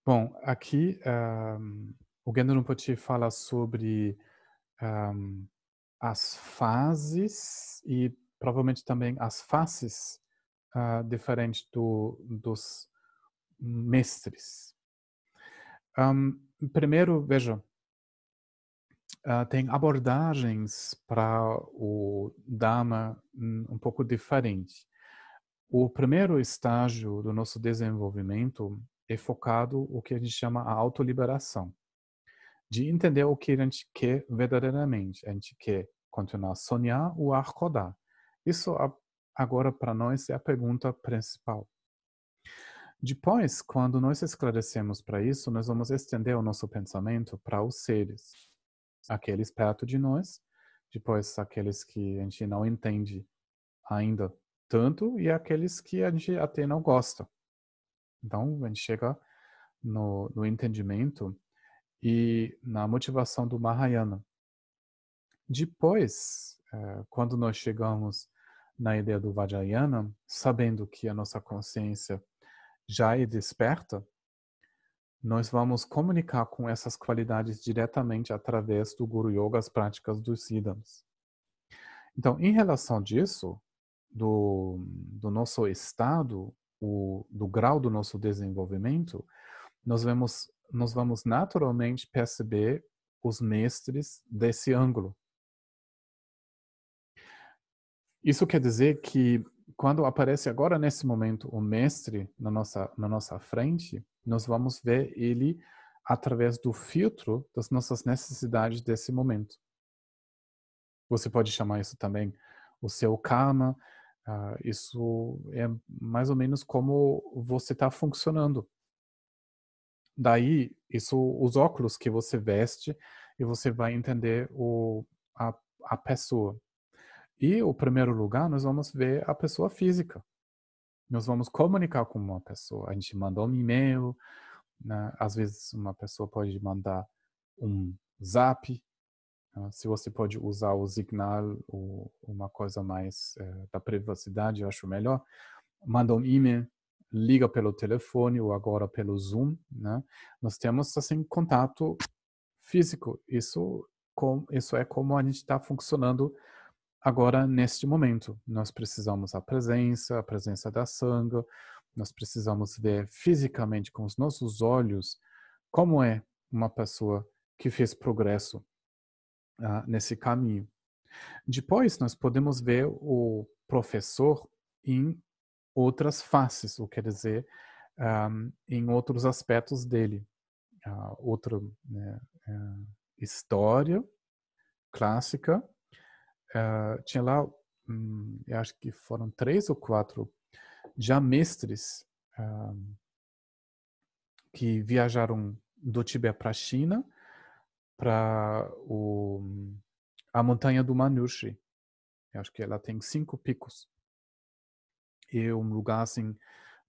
Bom, aqui um, o Gendon Rinpoche fala sobre um, as fases e provavelmente também as faces uh, diferentes do, dos mestres. Um, primeiro, veja, uh, tem abordagens para o Dharma um pouco diferente. O primeiro estágio do nosso desenvolvimento é focado o que a gente chama a autoliberação, de entender o que a gente quer verdadeiramente. A gente quer continuar a sonhar ou acordar. Isso agora para nós é a pergunta principal. Depois, quando nós esclarecemos para isso, nós vamos estender o nosso pensamento para os seres, aqueles perto de nós, depois aqueles que a gente não entende ainda tanto e aqueles que a gente até não gosta. Então, a gente chega no, no entendimento e na motivação do Mahayana. Depois, eh, quando nós chegamos na ideia do Vajrayana, sabendo que a nossa consciência já e desperta, nós vamos comunicar com essas qualidades diretamente através do Guru Yoga, as práticas dos Siddhams. Então, em relação disso, do, do nosso estado, o, do grau do nosso desenvolvimento, nós vemos nós vamos naturalmente perceber os mestres desse ângulo. Isso quer dizer que quando aparece agora nesse momento o mestre na nossa na nossa frente, nós vamos ver ele através do filtro das nossas necessidades desse momento. Você pode chamar isso também o seu karma. Uh, isso é mais ou menos como você está funcionando. Daí, isso, os óculos que você veste e você vai entender o, a, a pessoa. E o primeiro lugar, nós vamos ver a pessoa física. Nós vamos comunicar com uma pessoa. A gente manda um e-mail, né? às vezes uma pessoa pode mandar um zap. Né? Se você pode usar o Signal ou uma coisa mais é, da privacidade, eu acho melhor. Manda um e-mail, liga pelo telefone ou agora pelo Zoom. Né? Nós temos assim contato físico. Isso, com, isso é como a gente está funcionando agora neste momento. Nós precisamos a presença, a presença da sangue, nós precisamos ver fisicamente com os nossos olhos como é uma pessoa que fez progresso uh, nesse caminho. Depois, nós podemos ver o professor em outras faces, o quer dizer, um, em outros aspectos dele. Uh, outra né, uh, história clássica. Uh, tinha lá, um, eu acho que foram três ou quatro já mestres uh, que viajaram do Tibete para a China, para a montanha do Manjushri. Eu acho que ela tem cinco picos. E é um lugar assim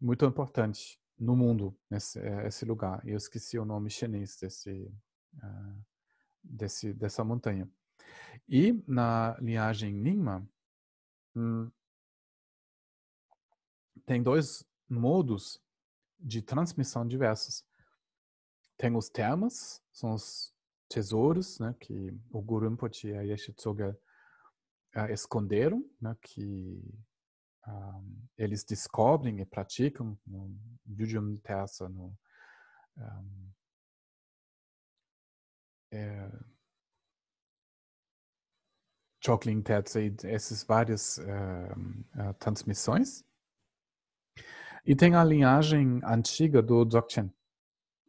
muito importante no mundo nesse eh, esse lugar. Eu esqueci o nome chinês desse uh, desse dessa montanha. E na linhagem Nyingma, hum, tem dois modos de transmissão diversos. Tem os termas, são os tesouros, né, que o Guru Rinpoche e a Yeshitsuga uh, esconderam, né, que um, ah, eles descobrem e praticam no Yujum no um, é, Tetsa e essas várias uh, uh, transmissões. E tem a linhagem antiga do Dzogchen,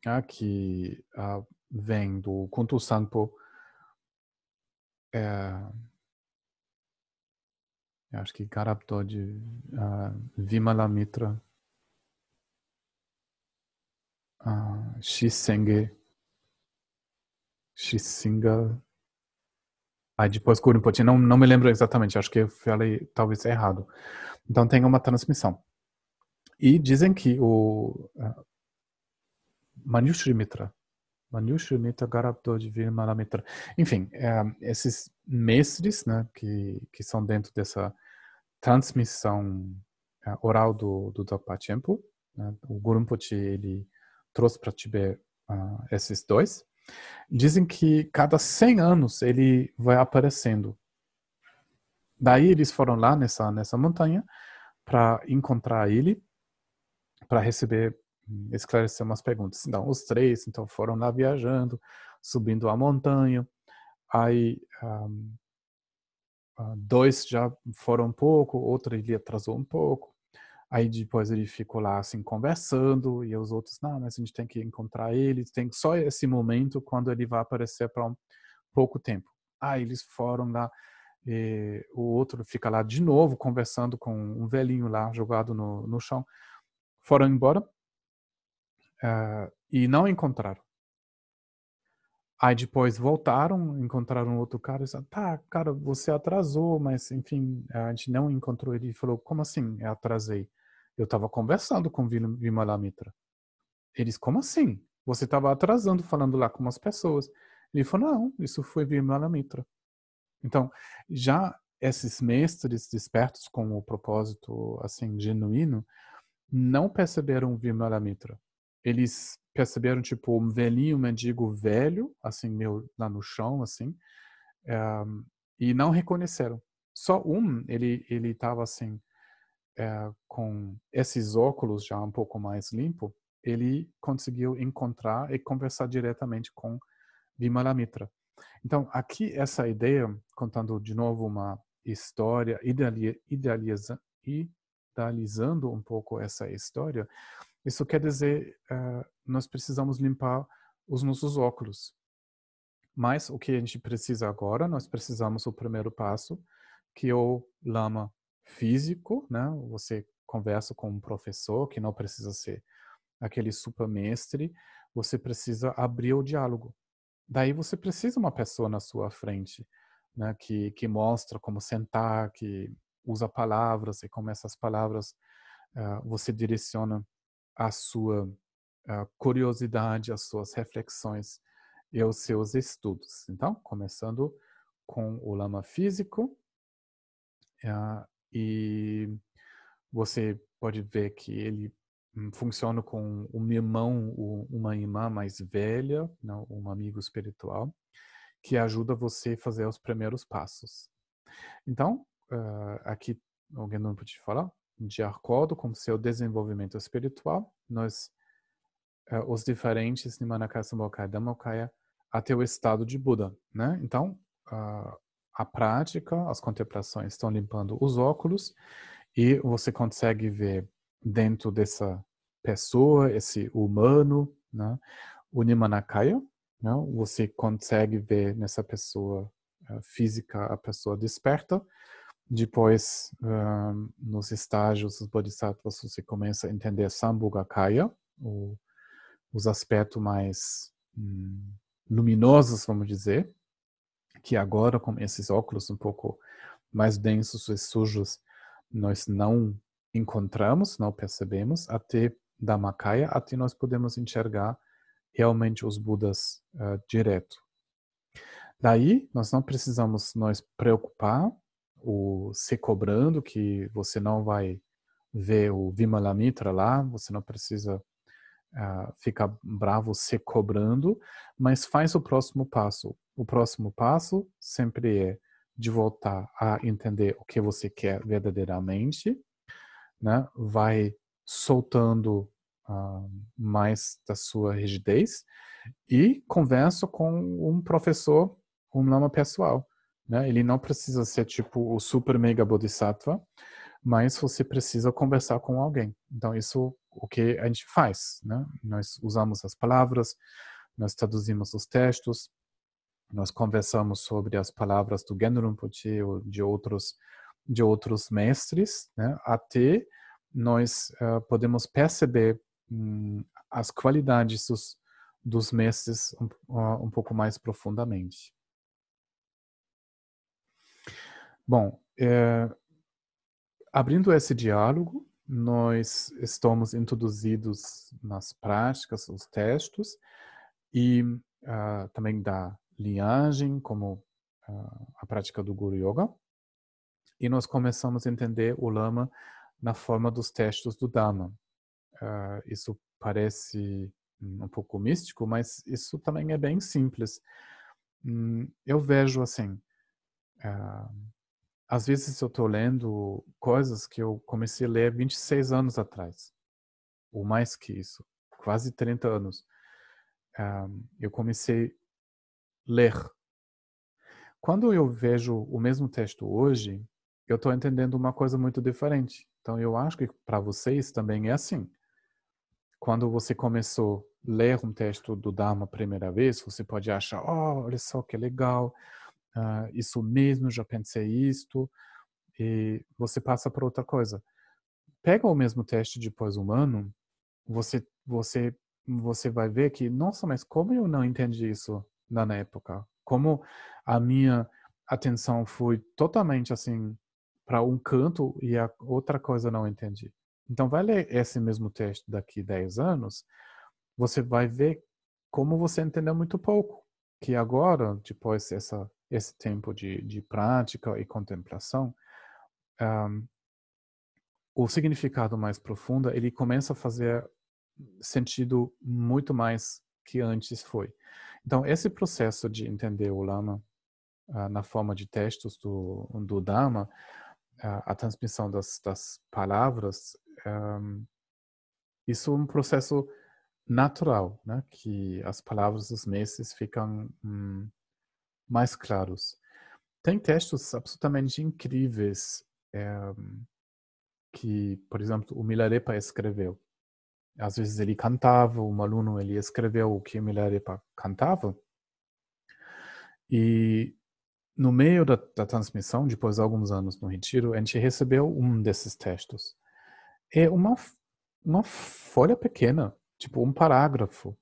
né, que uh, vem do Kuntu Sanpo. É, acho que Garabdo de uh, Vimala Mitra, uh, Shisenge, Shisinga. Aí depois Kurimpochi, não, não me lembro exatamente, acho que eu falei talvez errado. Então tem uma transmissão. E dizem que o uh, Manushri Mitra, Manushri Mitra enfim, uh, esses mestres né, que, que são dentro dessa transmissão uh, oral do, do Dzogpa Tempo, né, o Gurumpochi ele trouxe para Tibete uh, esses dois, dizem que cada 100 anos ele vai aparecendo. Daí eles foram lá nessa, nessa montanha para encontrar ele para receber, esclarecer umas perguntas. Então, os três então foram lá viajando, subindo a montanha. Aí um, ah, dois já foram um pouco, outro ele atrasou um pouco. Aí depois ele ficou lá assim conversando e os outros, não, mas a gente tem que encontrar ele, tem só esse momento quando ele vai aparecer para um pouco tempo. Aí eles foram lá, o outro fica lá de novo conversando com um velhinho lá jogado no, no chão foram embora uh, e não encontraram. Aí depois voltaram, encontraram outro cara e disseram, tá, cara, você atrasou, mas enfim, a gente não encontrou ele. Ele falou, como assim eu atrasei? Eu estava conversando com Mitra. Eles, como assim? Você estava atrasando, falando lá com umas pessoas. Ele falou, não, isso foi Vimala Mitra. Então, já esses mestres despertos com o propósito, assim, genuíno, não perceberam Vimala Mitra. Eles perceberam, tipo, um velhinho mendigo velho, assim, meu, lá no chão, assim, um, eh, e não reconheceram. Só um, ele ele estava assim, é, com esses óculos já um pouco mais limpo, ele conseguiu encontrar e conversar diretamente com Vimala Mitra. Então, aqui essa ideia, contando de novo uma história, idealiza, idealizando um pouco essa história, isso quer dizer uh, nós precisamos limpar os nossos óculos. Mas o que a gente precisa agora, nós precisamos o primeiro passo, que é o lama físico, né? Você conversa com um professor, que não precisa ser aquele super mestre, você precisa abrir o diálogo. Daí você precisa uma pessoa na sua frente, né, que, que mostra como sentar, que usa palavras e como essas palavras uh, você direciona a sua uh, curiosidade, as suas reflexões e os seus estudos. Então, começando com o lama físico, uh, e você pode ver que ele hum, funciona com um irmão, uma irmã mais velha, não, um amigo espiritual, que ajuda você a fazer os primeiros passos. Então, uh, aqui alguém não pode falar, de acordo com seu desenvolvimento espiritual, nós uh, os diferentes Nimanakaya, Sambhokaya, Dhammokaya até o estado de Buda, né? Então, uh, a prática, as contemplações estão limpando os óculos e você consegue ver dentro dessa pessoa, esse humano, né? o Nimanakaya, não? Você consegue ver nessa pessoa uh, física a pessoa desperta. Depois, uh, nos estágios dos bodhisattvas, você começa a entender Sambhogakaya, os aspectos mais hum, luminosos, vamos dizer, que agora, com esses óculos um pouco mais densos e sujos, nós não encontramos, não percebemos, até Dhammakaya, até nós podemos enxergar realmente os Budas uh, direto. Daí, nós não precisamos nos preocupar o se cobrando que você não vai ver o Vimalamitra lá, você não precisa uh, ficar bravo se cobrando, mas faz o próximo passo. O próximo passo sempre é de voltar a entender o que você quer verdadeiramente, né? Vai soltando uh, mais da sua rigidez e converso com um professor, um lama pessoal. Né? Ele não precisa ser tipo o super mega bodhisattva, mas você precisa conversar com alguém. Então isso o que a gente faz, né? Nós usamos as palavras, nós traduzimos os textos, nós conversamos sobre as palavras do Genro Rinpoche ou de outros de outros mestres, né? Até nós uh, podemos perceber Hum, as qualidades dos, dos mestres um, um pouco mais profundamente. Bom, é, abrindo esse diálogo, nós estamos introduzidos nas práticas, os textos, e uh, também da linhagem, como uh, a prática do Guru Yoga, e nós começamos a entender o Lama na forma dos textos do Dhamma. Uh, isso parece um pouco místico, mas isso também é bem simples. Hum, eu vejo assim, uh, às vezes eu estou lendo coisas que eu comecei a ler 26 anos atrás, ou mais que isso, quase 30 anos. Uh, eu comecei ler. Quando eu vejo o mesmo texto hoje, eu estou entendendo uma coisa muito diferente. Então eu acho que para vocês também é assim quando você começou a ler um texto do Dharma a primeira vez, você pode achar, oh, olha só que legal, uh, isso mesmo, já pensei isto, e você passa para outra coisa. Pega o mesmo texto depois um ano, você, você, você vai ver que, nossa, mas como eu não entendi isso na época? Como a minha atenção foi totalmente assim para um canto e a outra coisa não entendi. Então, vai ler esse mesmo texto daqui 10 anos, você vai ver como você entendeu muito pouco. Que agora, depois dessa, esse tempo de, de prática e contemplação, um, o significado mais profundo, ele começa a fazer sentido muito mais que antes foi. Então, esse processo de entender o Lama uh, na forma de textos do, do Dharma, uh, a transmissão das, das palavras, um, isso é um processo natural, né? Que as palavras dos mestres ficam hum, mais claros. tem textos absolutamente incríveis é, que, por exemplo, o Milarepa escreveu. Às vezes ele cantava, um aluno ele escreveu o que o Milarepa cantava. E no meio da, da, transmissão, depois de alguns anos no retiro, a gente recebeu um desses textos. É uma, uma folha pequena, tipo um parágrafo.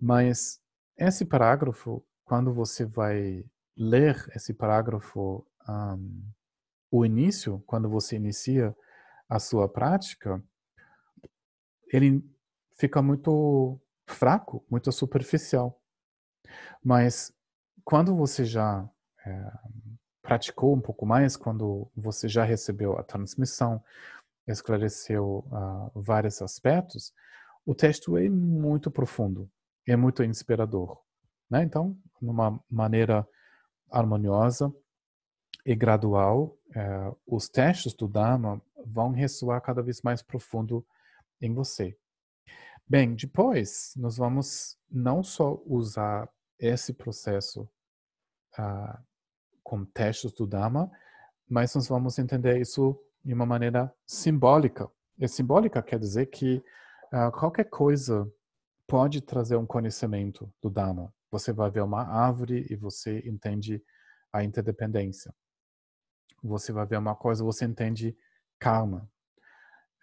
Mas esse parágrafo, quando você vai ler esse parágrafo, um, o início, quando você inicia a sua prática, ele fica muito fraco, muito superficial. Mas quando você já é, praticou um pouco mais, quando você já recebeu a transmissão, esclareceu uh, vários aspectos, o texto é muito profundo, é muito inspirador. Né? Então, numa maneira harmoniosa e gradual, uh, os textos do Dharma vão ressoar cada vez mais profundo em você. Bem, depois nós vamos não só usar esse processo uh, com textos do Dharma, mas nós vamos entender isso de uma maneira simbólica. E simbólica quer dizer que uh, qualquer coisa pode trazer um conhecimento do Dharma. Você vai ver uma árvore e você entende a interdependência. Você vai ver uma coisa, você entende karma.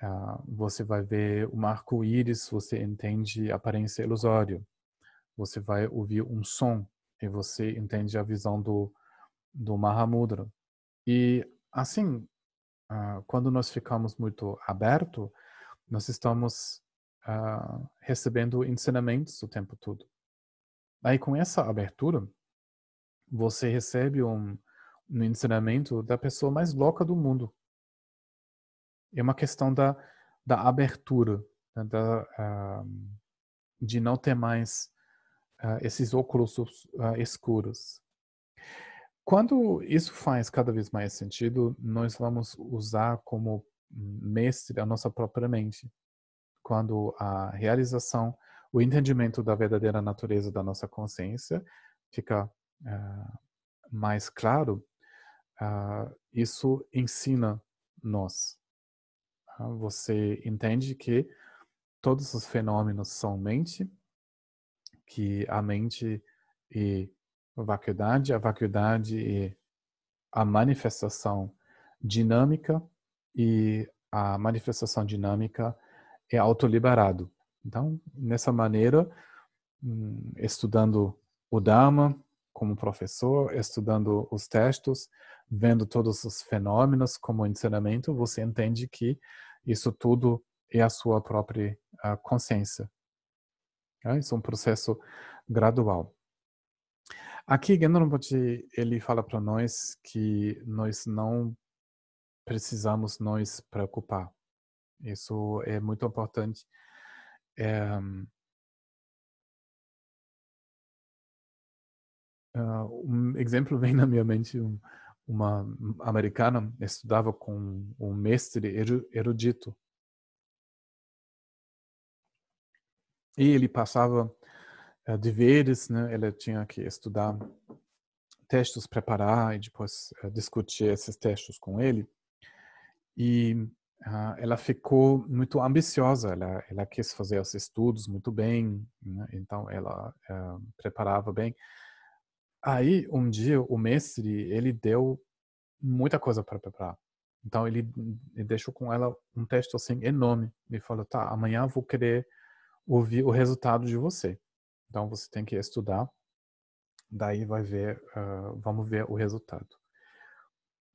Uh, você vai ver um arco-íris, você entende aparência ilusória. Você vai ouvir um som e você entende a visão do, do Mahamudra. E assim, uh, quando nós ficamos muito abertos, nós estamos uh, recebendo ensinamentos o tempo todo. Aí com essa abertura, você recebe um, um ensinamento da pessoa mais louca do mundo. É uma questão da, da abertura, né, da, uh, de não ter mais uh, esses óculos uh, escuros. Quando isso faz cada vez mais sentido, nós vamos usar como mestre a nossa própria mente. Quando a realização, o entendimento da verdadeira natureza da nossa consciência fica mais claro, isso ensina nós. Uh, você entende que todos os fenômenos são mente, que a mente e a vacuidade, a vacuidade e a manifestação dinâmica e a manifestação dinâmica é autoliberado. Então, nessa maneira, hum, estudando o Dharma como professor, estudando os textos, vendo todos os fenômenos como ensinamento, você entende que isso tudo é a sua própria consciência. Isso é um processo gradual. Aqui, Rinpoche, ele fala para nós que nós não precisamos nos preocupar. Isso é muito importante. É, um exemplo vem na minha mente, uma americana estudava com um mestre erudito. E ele passava uh, deveres, né? Ela tinha que estudar textos, preparar e depois uh, discutir esses textos com ele. E uh, ela ficou muito ambiciosa. Ela, ela quis fazer os estudos muito bem, né? então ela preparava bem. Aí um dia o mestre ele deu muita coisa para preparar. Então ele, ele deixou com ela um texto assim enorme. Ele falou: "Tá, amanhã vou querer ouvir o resultado de você. Então você tem que estudar, daí vai ver, uh, vamos ver o resultado.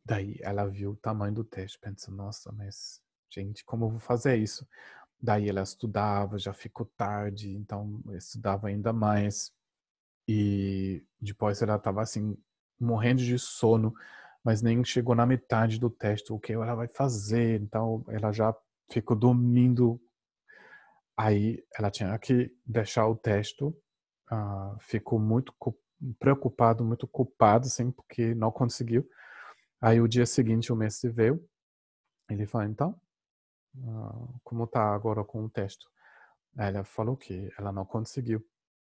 Daí ela viu o tamanho do teste, pensa, nossa, mas gente, como eu vou fazer isso? Daí ela estudava, já ficou tarde, então estudava ainda mais. E depois ela estava assim, morrendo de sono, mas nem chegou na metade do teste, o que ela vai fazer? Então ela já ficou dormindo Aí ela tinha que deixar o texto, uh, ficou muito preocupado, muito culpado, assim, porque não conseguiu. Aí o dia seguinte o mestre veio, ele falou, então, uh, como tá agora com o texto? Ela falou que ela não conseguiu.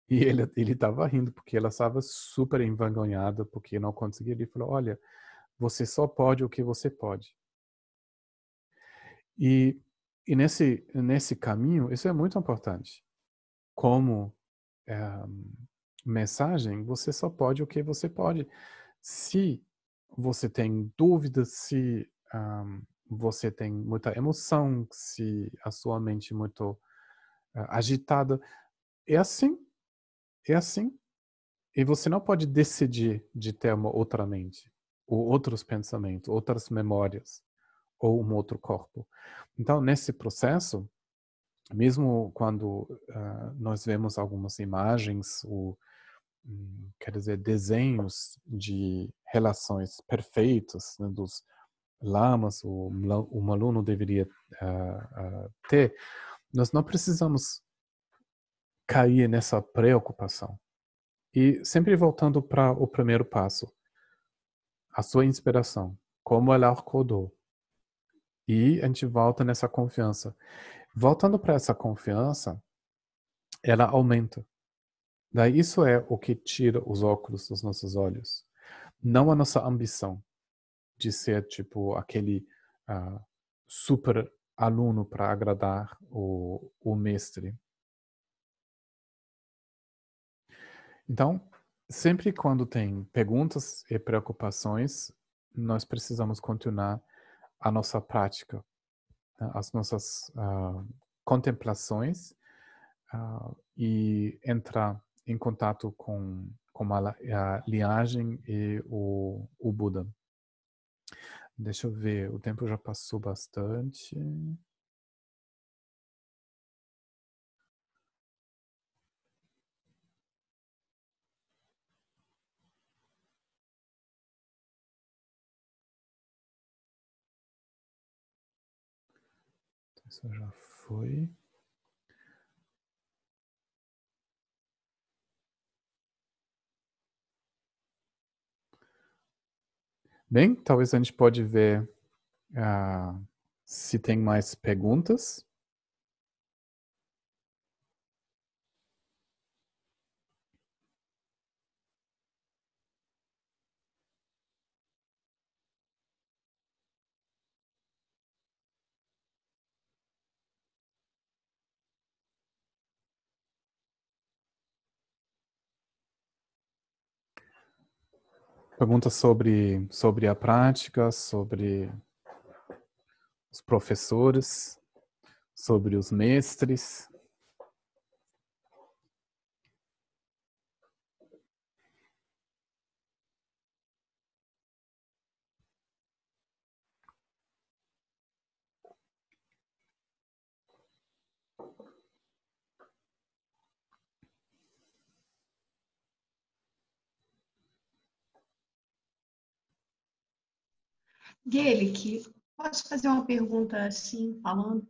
E ele ele estava rindo porque ela estava super envergonhada porque não conseguia. Ele falou: "Olha, você só pode o que você pode". E, e nesse nesse caminho isso é muito importante. Como é, mensagem, você só pode o que você pode. Se você tem dúvidas, se um, você tem muita emoção, se a sua mente é muito uh, agitada, é assim é assim. E você não pode decidir de ter uma outra mente, ou outros pensamentos, outras memórias, ou um outro corpo. Então, nesse processo, mesmo quando uh, nós vemos algumas imagens, ou, um, quer dizer, desenhos de relações perfeitas né, dos lamas, o, um aluno deveria uh, uh, ter, nós não precisamos cair nessa preocupação. E sempre voltando para o primeiro passo, a sua inspiração, como ela acordou. E a gente volta nessa confiança. Voltando para essa confiança, ela aumenta. Daí isso é o que tira os óculos dos nossos olhos. Não a nossa ambição de ser tipo aquele uh, super aluno para agradar o, o mestre, Então, sempre quando tem perguntas e preocupações, nós precisamos continuar a nossa prática, né? as nossas uh, contemplações uh, e entrar em contato com, com a, a linhagem e o, o Buda. Deixa eu ver, o tempo já passou bastante. Já foi. Bem, talvez a gente pode ver uh, se tem mais perguntas. Perguntas sobre, sobre a prática, sobre os professores, sobre os mestres. Guelic, posso fazer uma pergunta assim, falando?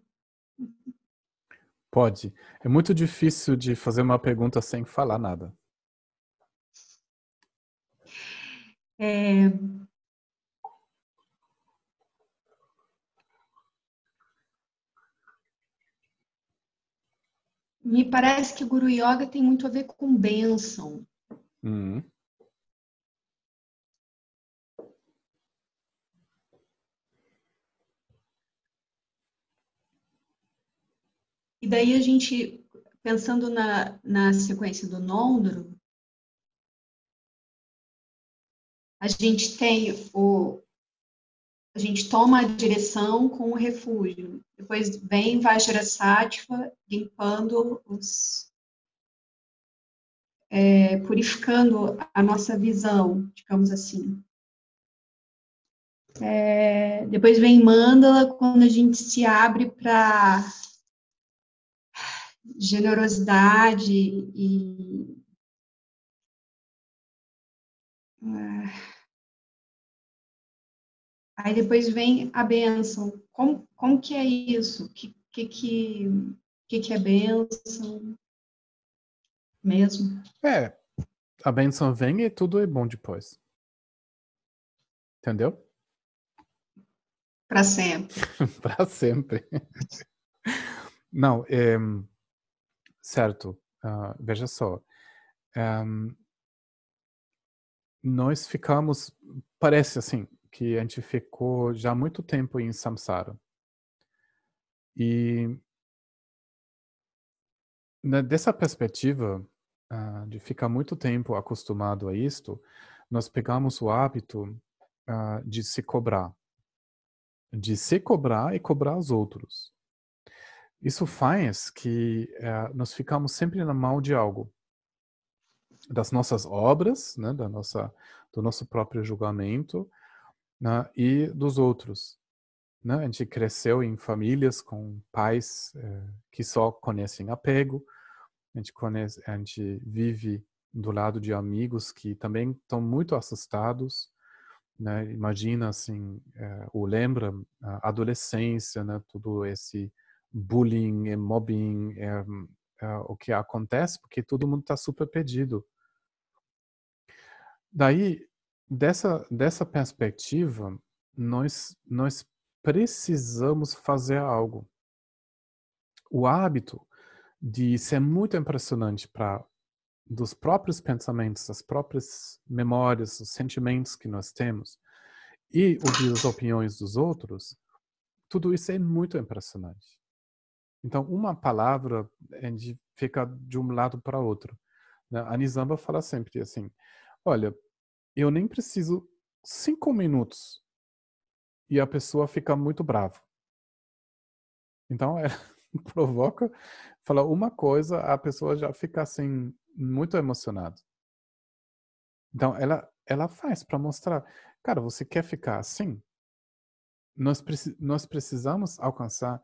Pode. É muito difícil de fazer uma pergunta sem falar nada. É... Me parece que o Guru Yoga tem muito a ver com bênção. Uhum. E daí a gente, pensando na, na sequência do Nondro, a gente tem o. A gente toma a direção com o refúgio. Depois vem Vajrasattva limpando os. É, purificando a nossa visão, digamos assim. É, depois vem Mandala, quando a gente se abre para generosidade e é, Aí depois vem a bênção. Como, como que é isso? O que, que, que, que, que é bênção mesmo? É, a bênção vem e tudo é bom depois. Entendeu? Para sempre. *laughs* Para sempre. Não, é, Certo. Uh, veja só. um, nós ficamos, parece assim, que a gente ficou já muito tempo em samsara. E né, dessa perspectiva uh, de ficar muito tempo acostumado a isto, nós pegamos o hábito uh, de se cobrar, de se cobrar e cobrar os outros. Isso faz que uh, nós ficamos sempre na mão de algo, das nossas obras, né, da nossa, do nosso próprio julgamento né, e dos outros. Né? A gente cresceu em famílias com pais eh, que só conhecem apego, a gente, conhece, a gente vive do lado de amigos que também estão muito assustados, né? Imagina assim, é, ou lembra a adolescência, né? Esse bullying e mobbing, é, é, o que acontece porque todo mundo está super pedido. Daí, dessa dessa perspectiva, nós nós precisamos fazer algo. O hábito de ser muito impressionante para dos próprios pensamentos, das próprias memórias, os sentimentos que nós temos e ouvir as opiniões dos outros, tudo isso é muito impressionante. Então, uma palavra, gente fica de um lado para outro. Né? A Nizamba fala sempre assim, olha, eu nem preciso cinco minutos e a pessoa fica muito brava. Então, é, *laughs* provoca, fala uma coisa, a pessoa já fica assim, muito emocionada. Então, ela, ela faz para mostrar, cara, você quer ficar assim? Nós, nós precisamos alcançar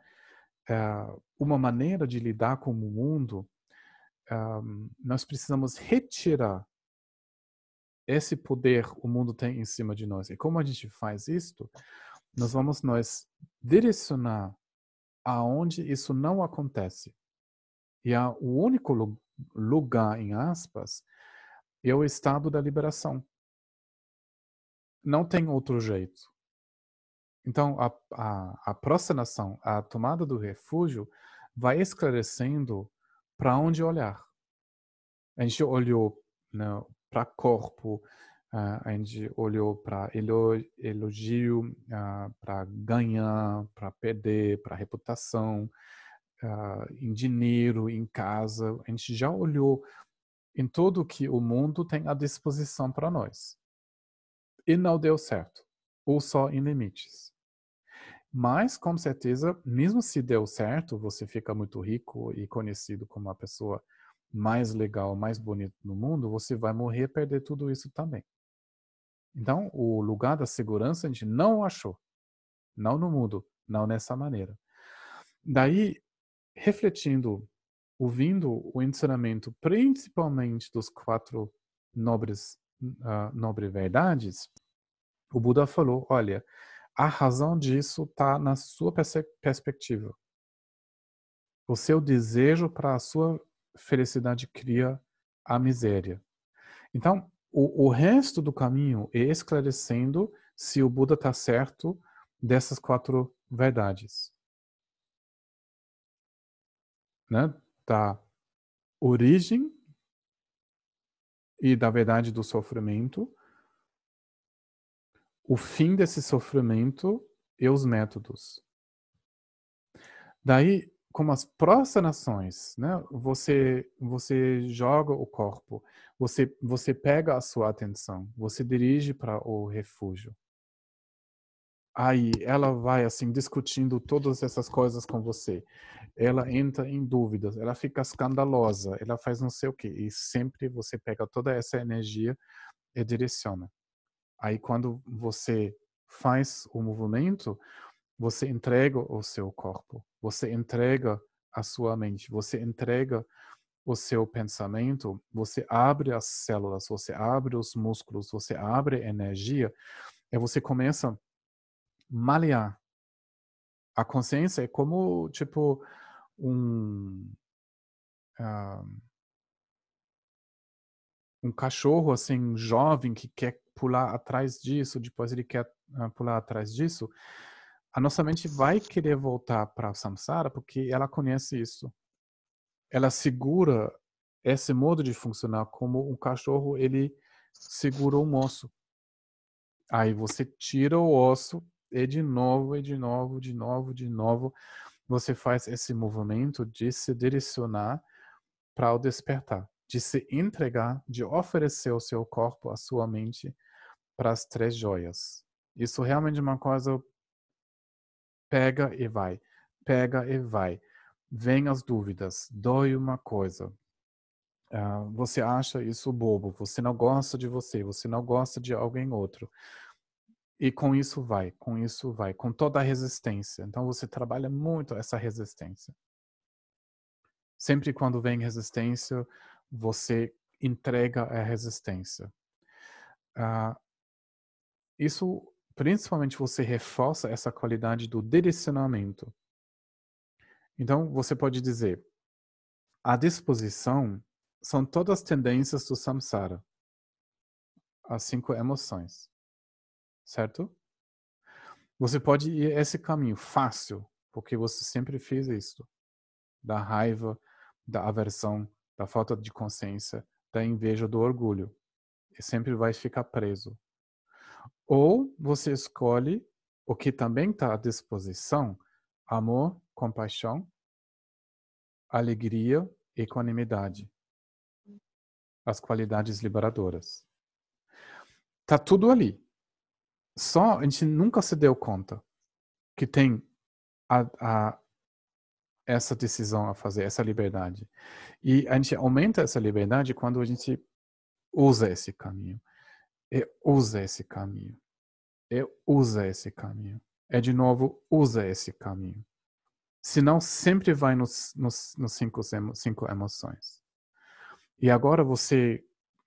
uh, uma maneira de lidar com o mundo, um, nós precisamos retirar esse poder o mundo tem em cima de nós. E como a gente faz isto? Nós vamos nós direcionar aonde isso não acontece. E a, o único lugar, em aspas, é o estado da liberação. Não tem outro jeito. Então, a, a, a a tomada do refúgio, vai esclarecendo para onde olhar. A gente olhou né, para corpo, a gente olhou para elogio, para ganhar, para perder, para reputação, em dinheiro, em casa. A gente já olhou em tudo que o mundo tem à disposição para nós. E não deu certo, ou só em limites. Mas, com certeza, mesmo se deu certo, você fica muito rico e conhecido como a pessoa mais legal, mais bonita no mundo, você vai morrer e perder tudo isso também. Então, o lugar da segurança a gente não achou. Não no mundo, não nessa maneira. Daí, refletindo, ouvindo o ensinamento, principalmente dos quatro nobres, uh, nobre verdades, o Buda falou: olha, a razão disso está na sua perspectiva. O seu desejo para a sua felicidade cria a miséria. Então, o, o resto do caminho é esclarecendo se o Buda está certo dessas quatro verdades. Né? Da origem e da verdade do sofrimento, o fim desse sofrimento e os métodos. Daí, como as prostrações, né? Você você joga o corpo, você você pega a sua atenção, você dirige para o refúgio. Aí ela vai assim discutindo todas essas coisas com você. Ela entra em dúvidas, ela fica escandalosa, ela faz não sei o que e sempre você pega toda essa energia e direciona. Aí quando você faz o movimento, você entrega o seu corpo, você entrega a sua mente, você entrega o seu pensamento, você abre as células, você abre os músculos, você abre a energia, e você começa a malear. A consciência é como, tipo, um, uh, um cachorro, assim, jovem que quer pular atrás disso, depois ele quer uh, pular atrás disso a nossa mente vai querer voltar para a samsara porque ela conhece isso. Ela segura esse modo de funcionar como um cachorro, ele segura um osso. Aí você tira o osso e de novo, e de novo, de novo, de novo, você faz esse movimento de se direcionar para o despertar, de se entregar, de oferecer o seu corpo, a sua mente para as três joias. Isso realmente é uma coisa pega e vai, pega e vai. Vem as dúvidas, dói uma coisa. Uh, você acha isso bobo, você não gosta de você, você não gosta de alguém outro. E com isso vai, com isso vai, com toda a resistência. Então você trabalha muito essa resistência. Sempre quando vem resistência, você entrega a resistência. Uh, isso, principalmente, você reforça essa qualidade do direcionamento. Então, você pode dizer, a disposição são todas as tendências do samsara, as cinco emoções, certo? Você pode ir esse caminho fácil, porque você sempre fez isso, da raiva, da aversão, da falta de consciência, da inveja, do orgulho. E sempre vai ficar preso. Ou você escolhe o que também está à disposição: amor, compaixão, alegria, equanimidade. As qualidades liberadoras. Tá tudo ali. Só a gente nunca se deu conta que tem a, a, essa decisão a fazer, essa liberdade. E a gente aumenta essa liberdade quando a gente usa esse caminho. E usa esse caminho. E usa esse caminho. É de novo, usa esse caminho. Senão sempre vai nos, nos, nos cinco, cinco emoções. E agora você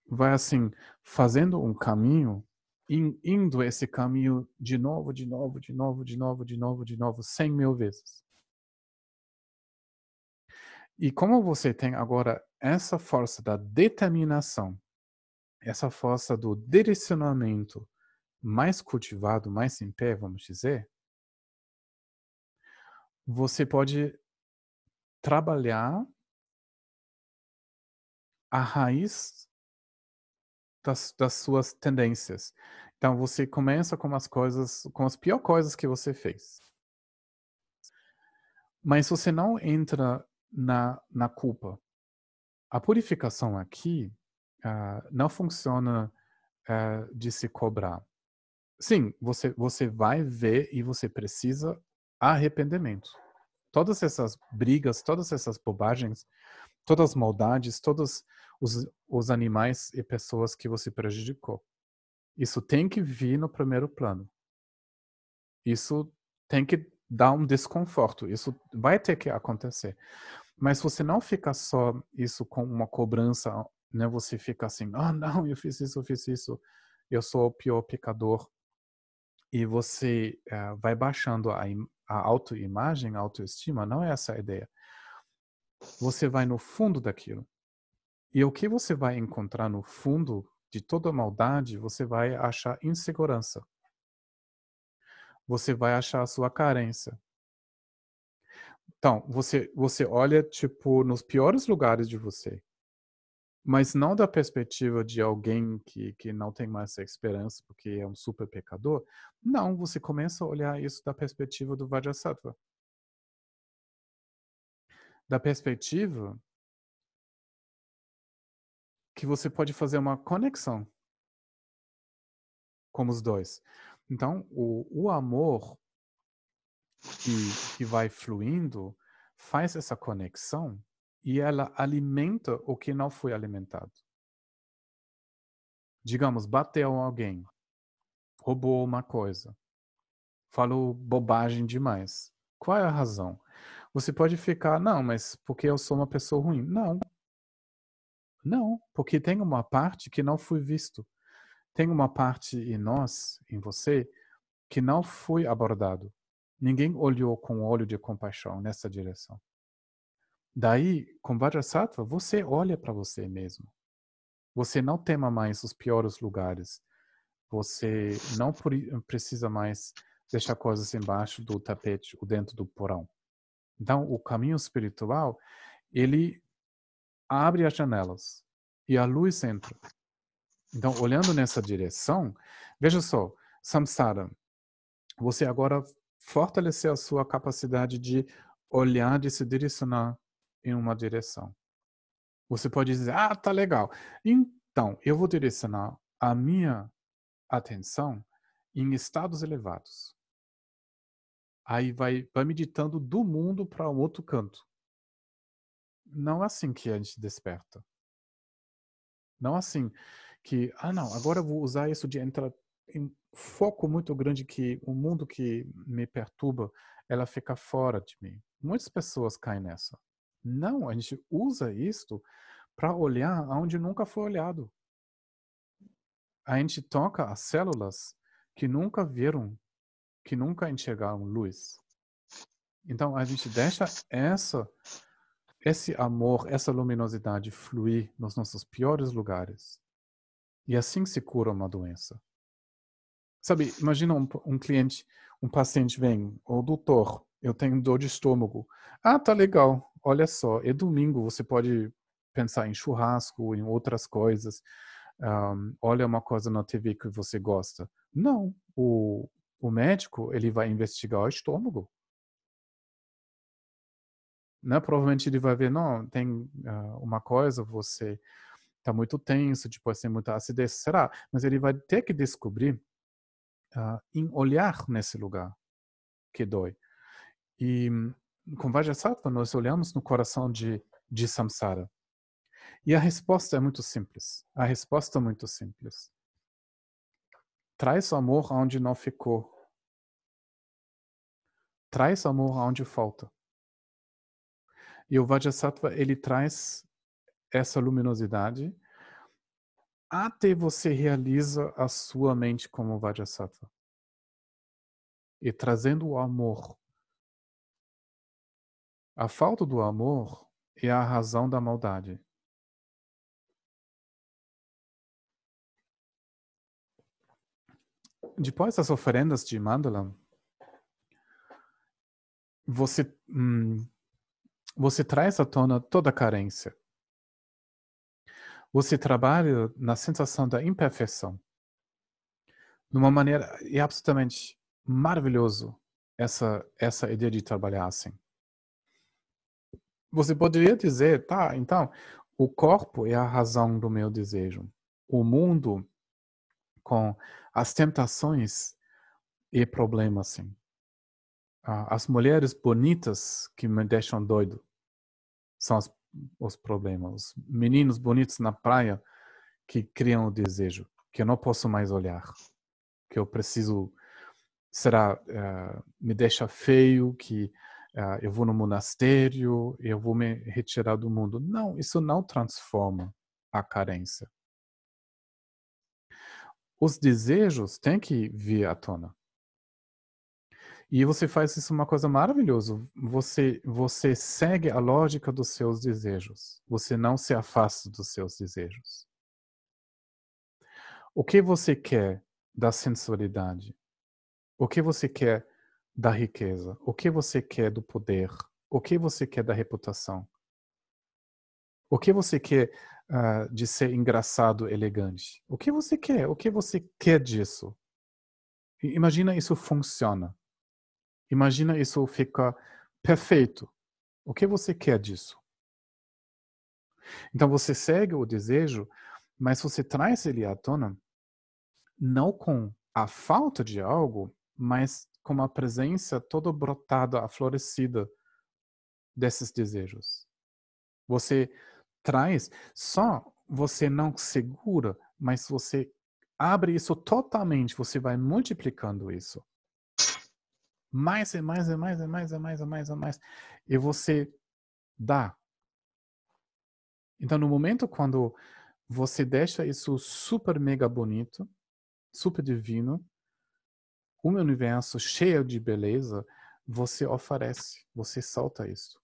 vai assim, fazendo um caminho, indo esse caminho de novo, de novo, de novo, de novo, de novo, de novo, cem mil vezes. E como você tem agora essa força da determinação, essa força do direcionamento mais cultivado, mais em pé, vamos dizer, você pode trabalhar a raiz das, das suas tendências. Então você começa com as coisas, com as piores coisas que você fez. Mas você não entra na, na culpa. A purificação aqui uh, não funciona uh, de se cobrar. Sim, você, você vai ver e você precisa arrependimento. Todas essas brigas, todas essas bobagens, todas as maldades, todos os, os animais e pessoas que você prejudicou. Isso tem que vir no primeiro plano. Isso tem que dar um desconforto. Isso vai ter que acontecer. Mas você não fica só isso com uma cobrança, né? Você fica assim, ah, não, eu fiz isso, eu fiz isso, eu sou o pior pecador. E você uh, vai baixando a, a autoimagem, a autoestima, não é essa a ideia. Você vai no fundo daquilo. E o que você vai encontrar no fundo de toda maldade, você vai achar insegurança você vai achar a sua carência. Então, você, você olha, tipo, nos piores lugares de você. Mas não da perspectiva de alguém que, que não tem mais essa esperança porque é um super pecador. Não, você começa a olhar isso da perspectiva do Vajrasattva. Da perspectiva que você pode fazer uma conexão com os dois. Então, o, o amor que, que vai fluindo faz essa conexão e ela alimenta o que não foi alimentado. Digamos, bateu alguém, roubou uma coisa, falou bobagem demais. Qual é a razão? Você pode ficar, não, mas porque eu sou uma pessoa ruim. Não. Não, porque tem uma parte que não foi visto tem uma parte em nós, em você, que não foi abordado. Ninguém olhou com olho de compaixão nessa direção. Daí, com Vajrasattva, você olha para você mesmo. Você não tema mais os piores lugares. Você não precisa mais deixar coisas embaixo do tapete ou dentro do porão. Então, o caminho espiritual, ele abre as janelas e a luz entra. Então, olhando nessa direção, veja só, samsara, você agora fortaleceu a sua capacidade de olhar, de se direcionar em uma direção. Você pode dizer, ah, tá legal. Então, eu vou direcionar a minha atenção em estados elevados. Aí vai, vai meditando do mundo para um outro canto. Não é assim que a gente desperta. Não é assim que, ah, não, agora eu vou usar isso de entrar em foco muito grande que o mundo que me perturba, ela fica fora de mim. Muitas pessoas caem nessa. Não, a gente usa isto para olhar aonde nunca foi olhado. A gente toca as células que nunca viram, que nunca enxergaram luz. Então a gente deixa essa esse amor, essa luminosidade fluir nos nossos piores lugares. E assim se cura uma doença. Sabe, imagina um, um cliente, um paciente vem, o doutor, eu tenho dor de estômago. Ah, tá legal. Olha só, é domingo, você pode pensar em churrasco, em outras coisas. Um, olha uma coisa na TV que você gosta. Não, o, o médico ele vai investigar o estômago. Né? Provavelmente ele vai ver, não, tem uh, uma coisa, você está muito tenso, depois tem muita acidez, será? Mas ele vai ter que descobrir uh, em olhar nesse lugar que dói. E com Vajrasattva nós olhamos no coração de, de Samsara. E a resposta é muito simples. A resposta é muito simples. Traz o amor onde não ficou. Traz o amor onde falta. E o Vajrasattva, ele traz essa luminosidade até você realiza a sua mente como Vajrasattva. E trazendo o amor. A falta do amor é a razão da maldade. Depois das oferendas de Mandala, você, hum, você traz à tona toda a carência. Você trabalha na sensação da imperfeição. De uma maneira, é absolutamente maravilhoso essa, essa ideia de trabalhar assim. Você poderia dizer, tá, então, o corpo é a razão do meu desejo. O mundo com as tentações e problemas, assim. As mulheres bonitas que me deixam doido são os, os problemas. Os meninos bonitos na praia que criam o desejo, que eu não posso mais olhar, que eu preciso, será, uh, me deixa feio, que uh, eu vou no monastério, eu vou me retirar do mundo. Não, isso não transforma a carência os desejos têm que vir à tona. E você faz isso uma coisa maravilhosa. Você você segue a lógica dos seus desejos. Você não se afasta dos seus desejos. O que você quer da sensualidade? O que você quer da riqueza? O que você quer do poder? O que você quer da reputação? O que você quer uh, de ser engraçado, elegante. O que você quer? O que você quer disso? Imagina isso funciona. Imagina isso fica perfeito. O que você quer disso? Então você segue o desejo, mas você traz ele à tona não com a falta de algo, mas com a presença toda brotada, aflorescida desses desejos. Você traz, só você não segura, mas você abre isso totalmente, você vai multiplicando isso. Mais e mais e mais e mais e mais e mais e mais. E você dá. Então, no momento quando você deixa isso super mega bonito, super divino, um universo cheio de beleza, você oferece, você solta isso.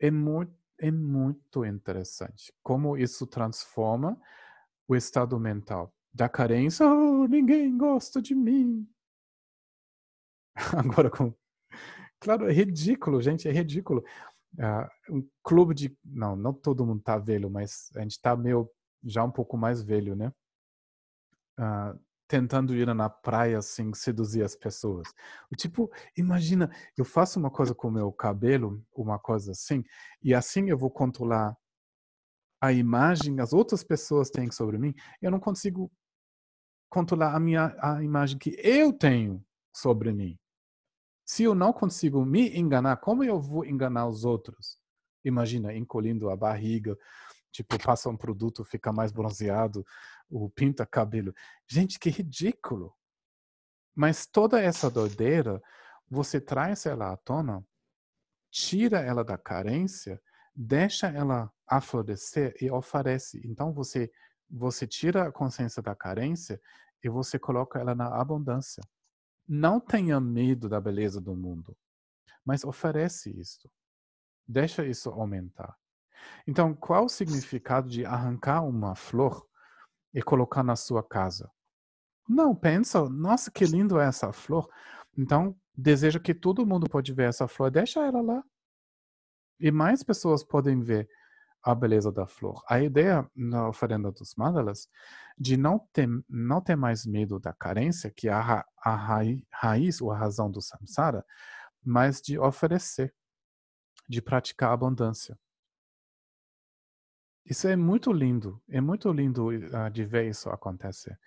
É muito é muito interessante. Como isso transforma o estado mental. Da carência, oh, ninguém gosta de mim. *laughs* Agora, com... claro, é ridículo, gente, é ridículo. uh, um clube de. Não, não todo mundo tá velho, mas a gente tá meio já um pouco mais velho, né? Uh, tentando ir na praia assim, seduzir as pessoas. Tipo, imagina, eu faço uma coisa com o meu cabelo, uma coisa assim, e assim eu vou controlar a imagem as outras pessoas têm sobre mim, eu não consigo controlar a minha a imagem que eu tenho sobre mim. Se eu não consigo me enganar, como eu vou enganar os outros? Imagina, encolhendo a barriga, tipo, passa um produto, fica mais bronzeado, o pinta cabelo. Gente, que ridículo. Mas toda essa doideira, você traz ela à tona, tira ela da carência, deixa ela aflorescer e oferece. Então você você tira a consciência da carência e você coloca ela na abundância. Não tenha medo da beleza do mundo, mas oferece isso. Deixa isso aumentar. Então, qual o significado de arrancar uma flor e colocar na sua casa? Não, pensa, nossa, que lindo é essa flor. Então, deseja que todo mundo pode ver essa flor, deixa ela lá. E mais pessoas podem ver a beleza da flor. A ideia na oferenda dos mandalas de não ter, não ter mais medo da carência, que é a, a raiz ou a razão do samsara, mas de oferecer, de praticar abundância. Isso é muito lindo, é muito lindo uh, de ver isso acontecer.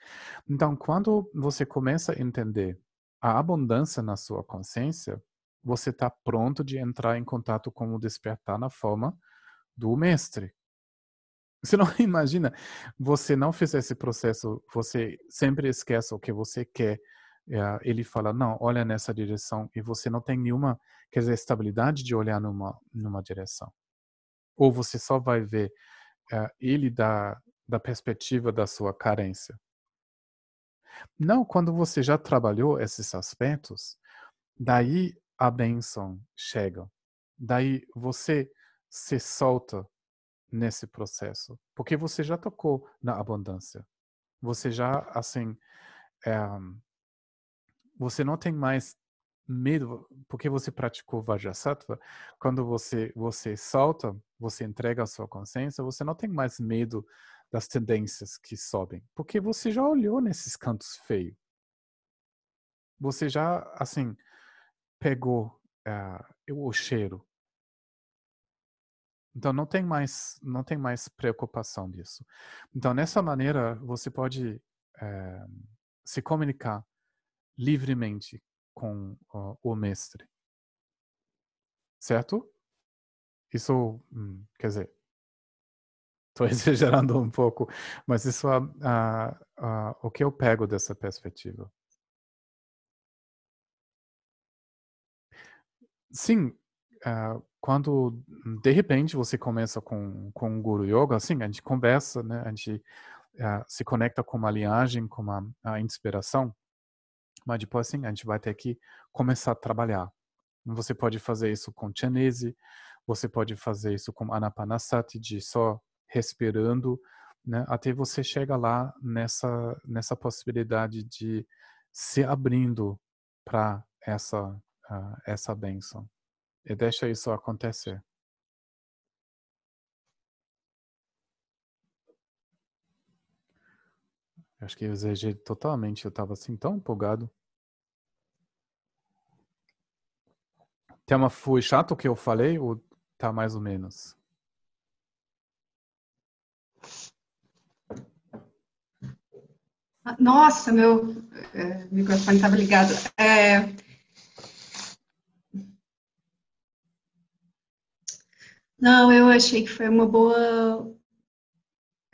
Então, quando você começa a entender a abundância na sua consciência, você está pronto de entrar em contato com o despertar na forma do mestre. Você não *laughs* imagina, você não fez esse processo, você sempre esquece o que você quer. Eh, ele fala, não, olha nessa direção, e você não tem nenhuma, quer dizer, estabilidade de olhar numa, numa direção. Ou você só vai ver uh, ele da, da perspectiva da sua carência. Não, quando você já trabalhou esses aspectos, daí a bênção chega. Daí você se solta nesse processo, porque você já tocou na abundância. Você já, assim, é, você não tem mais medo, porque você praticou Vajrasattva, quando você, você solta, você entrega a sua consciência, você não tem mais medo das tendências que sobem, porque você já olhou nesses cantos feios. Você já, assim, pegou uh, o cheiro, então não tem mais não tem mais preocupação disso. Então nessa maneira você pode é, se comunicar livremente com uh, o mestre, certo? Isso hum, quer dizer *laughs* estou *laughs* exagerando um pouco, mas isso é o que eu pego dessa perspectiva. Sim, uh, quando de repente você começa com com um guru yoga, assim, a gente conversa, né? A gente uh, se conecta com uma linhagem, com uma a inspiração, mas depois assim a gente vai ter que começar a trabalhar. Você pode fazer isso com Chenese, você pode fazer isso com Anapanasati, de só respirando, né? Até você chega lá nessa nessa possibilidade de se abrindo para essa uh, essa benção. E deixa isso acontecer. Acho que eu exagerei totalmente. Eu estava assim tão empolgado. Tema foi chato o que eu falei ou tá mais ou menos? Nossa, meu é, microfone estava ligado. É, Não, eu achei que foi uma boa.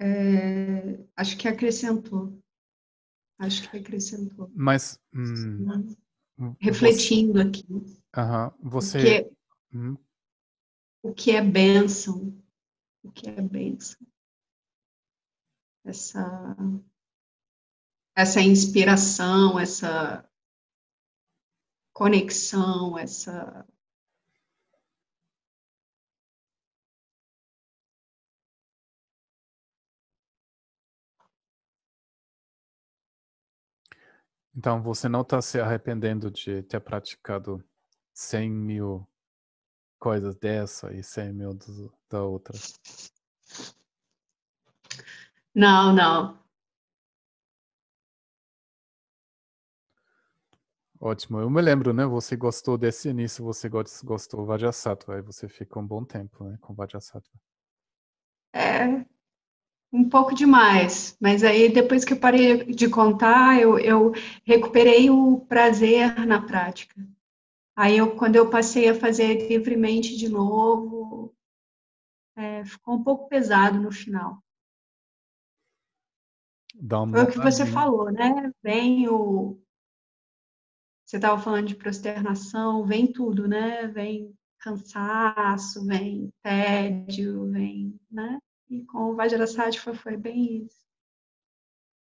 É, acho que acrescentou. Acho que acrescentou. Mas. Hum, Refletindo você, aqui. Uh você. O que, é, hum. o que é bênção? O que é bênção? Essa, essa inspiração, essa conexão, essa Então, você não está se arrependendo de ter praticado 100 mil coisas dessa e 100 mil do, da outra? Não, não. Ótimo. Eu me lembro, né? Você gostou desse início, você gostou do Vajrasattva, aí você fica um bom tempo, né, com Vajrasattva. É, um pouco demais, mas aí depois que eu parei de contar, eu, eu recuperei o prazer na prática. Aí eu, quando eu passei a fazer livremente de novo, é, ficou um pouco pesado no final. Foi o que você falou, né? Vem o. Você estava falando de prosternação, vem tudo, né? Vem cansaço, vem tédio, vem, né? E com o Vajrasattva foi bem isso.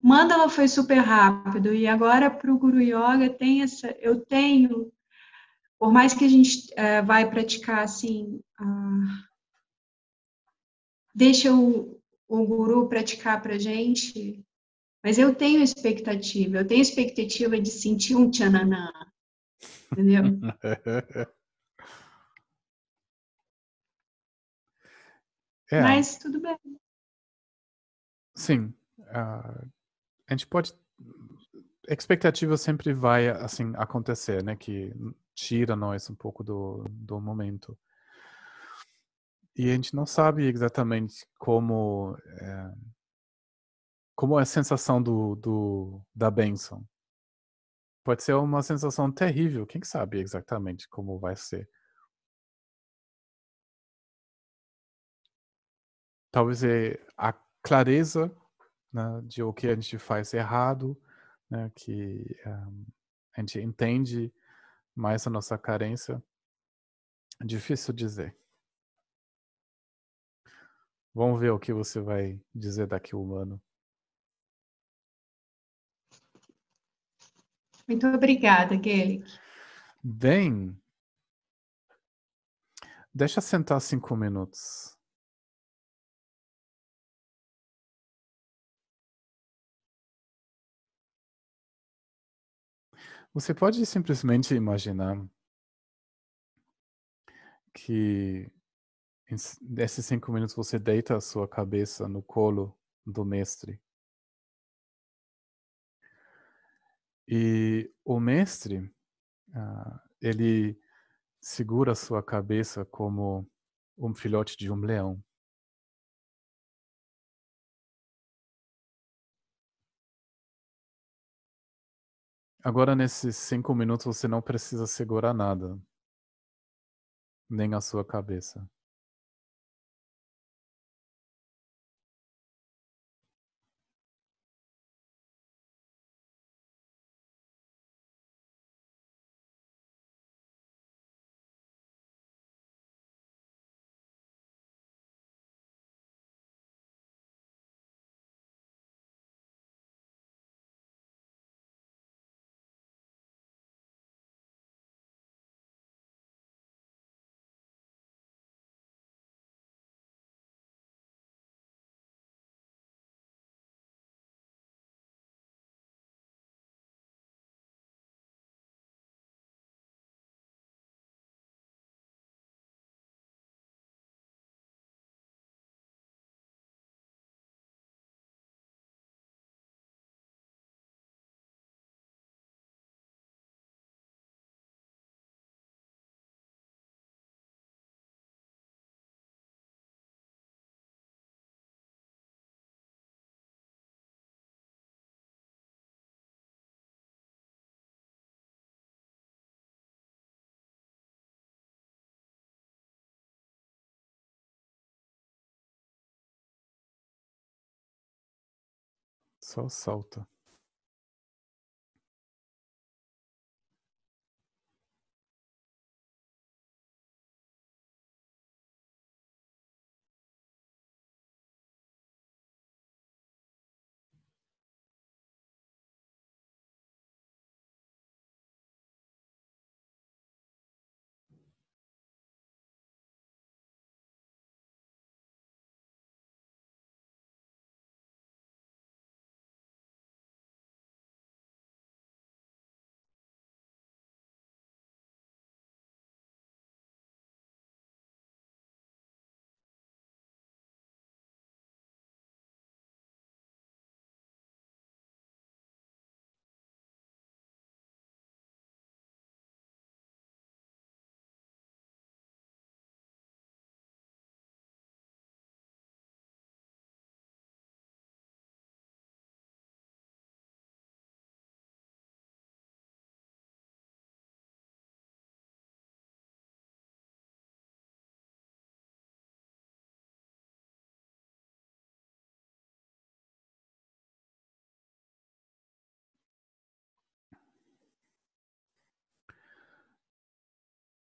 Mandala foi super rápido e agora para o Guru Yoga tem essa, eu tenho, por mais que a gente é, vai praticar assim, ah, deixa o, o Guru praticar para gente, mas eu tenho expectativa, eu tenho expectativa de sentir um tchananã, entendeu? *laughs* É. Mas tudo bem. Sim. Uh, a gente pode. Expectativa sempre vai assim acontecer, né? Que tira nós um pouco do, do momento. E a gente não sabe exatamente como é, como é a sensação do, do da benção. Pode ser uma sensação terrível. Quem sabe exatamente como vai ser? Talvez é a clareza né, de o que a gente faz errado, né, que um, a gente entende mais a nossa carência. Difícil dizer. Vamos ver o que você vai dizer daqui um ano. Muito obrigada, Kelly. Bem, deixa sentar cinco minutos. Você pode simplesmente imaginar que nesses cinco minutos você deita a sua cabeça no colo do mestre. E o mestre, uh, ele segura a sua cabeça como um filhote de um leão. Agora, nesses cinco minutos, você não precisa segurar nada, nem a sua cabeça. Só solta.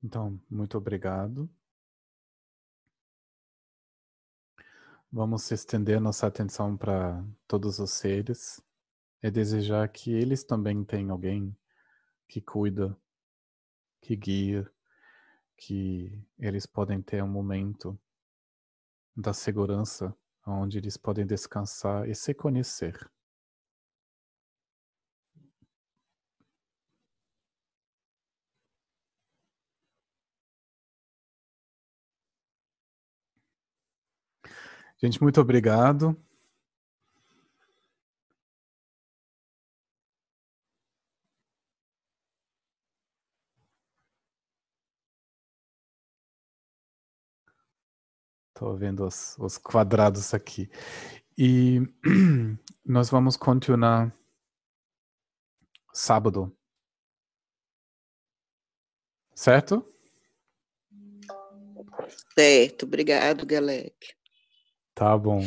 Então, muito obrigado. Vamos estender nossa atenção para todos os seres e desejar que eles também tenham alguém que cuida, que guia, que eles podem ter um momento da segurança onde eles podem descansar e se conhecer. Gente, muito obrigado. Estou vendo os, os quadrados aqui. E *clears throat* nós vamos continuar sábado. Certo? Certo, obrigado, Galec. Tá bom.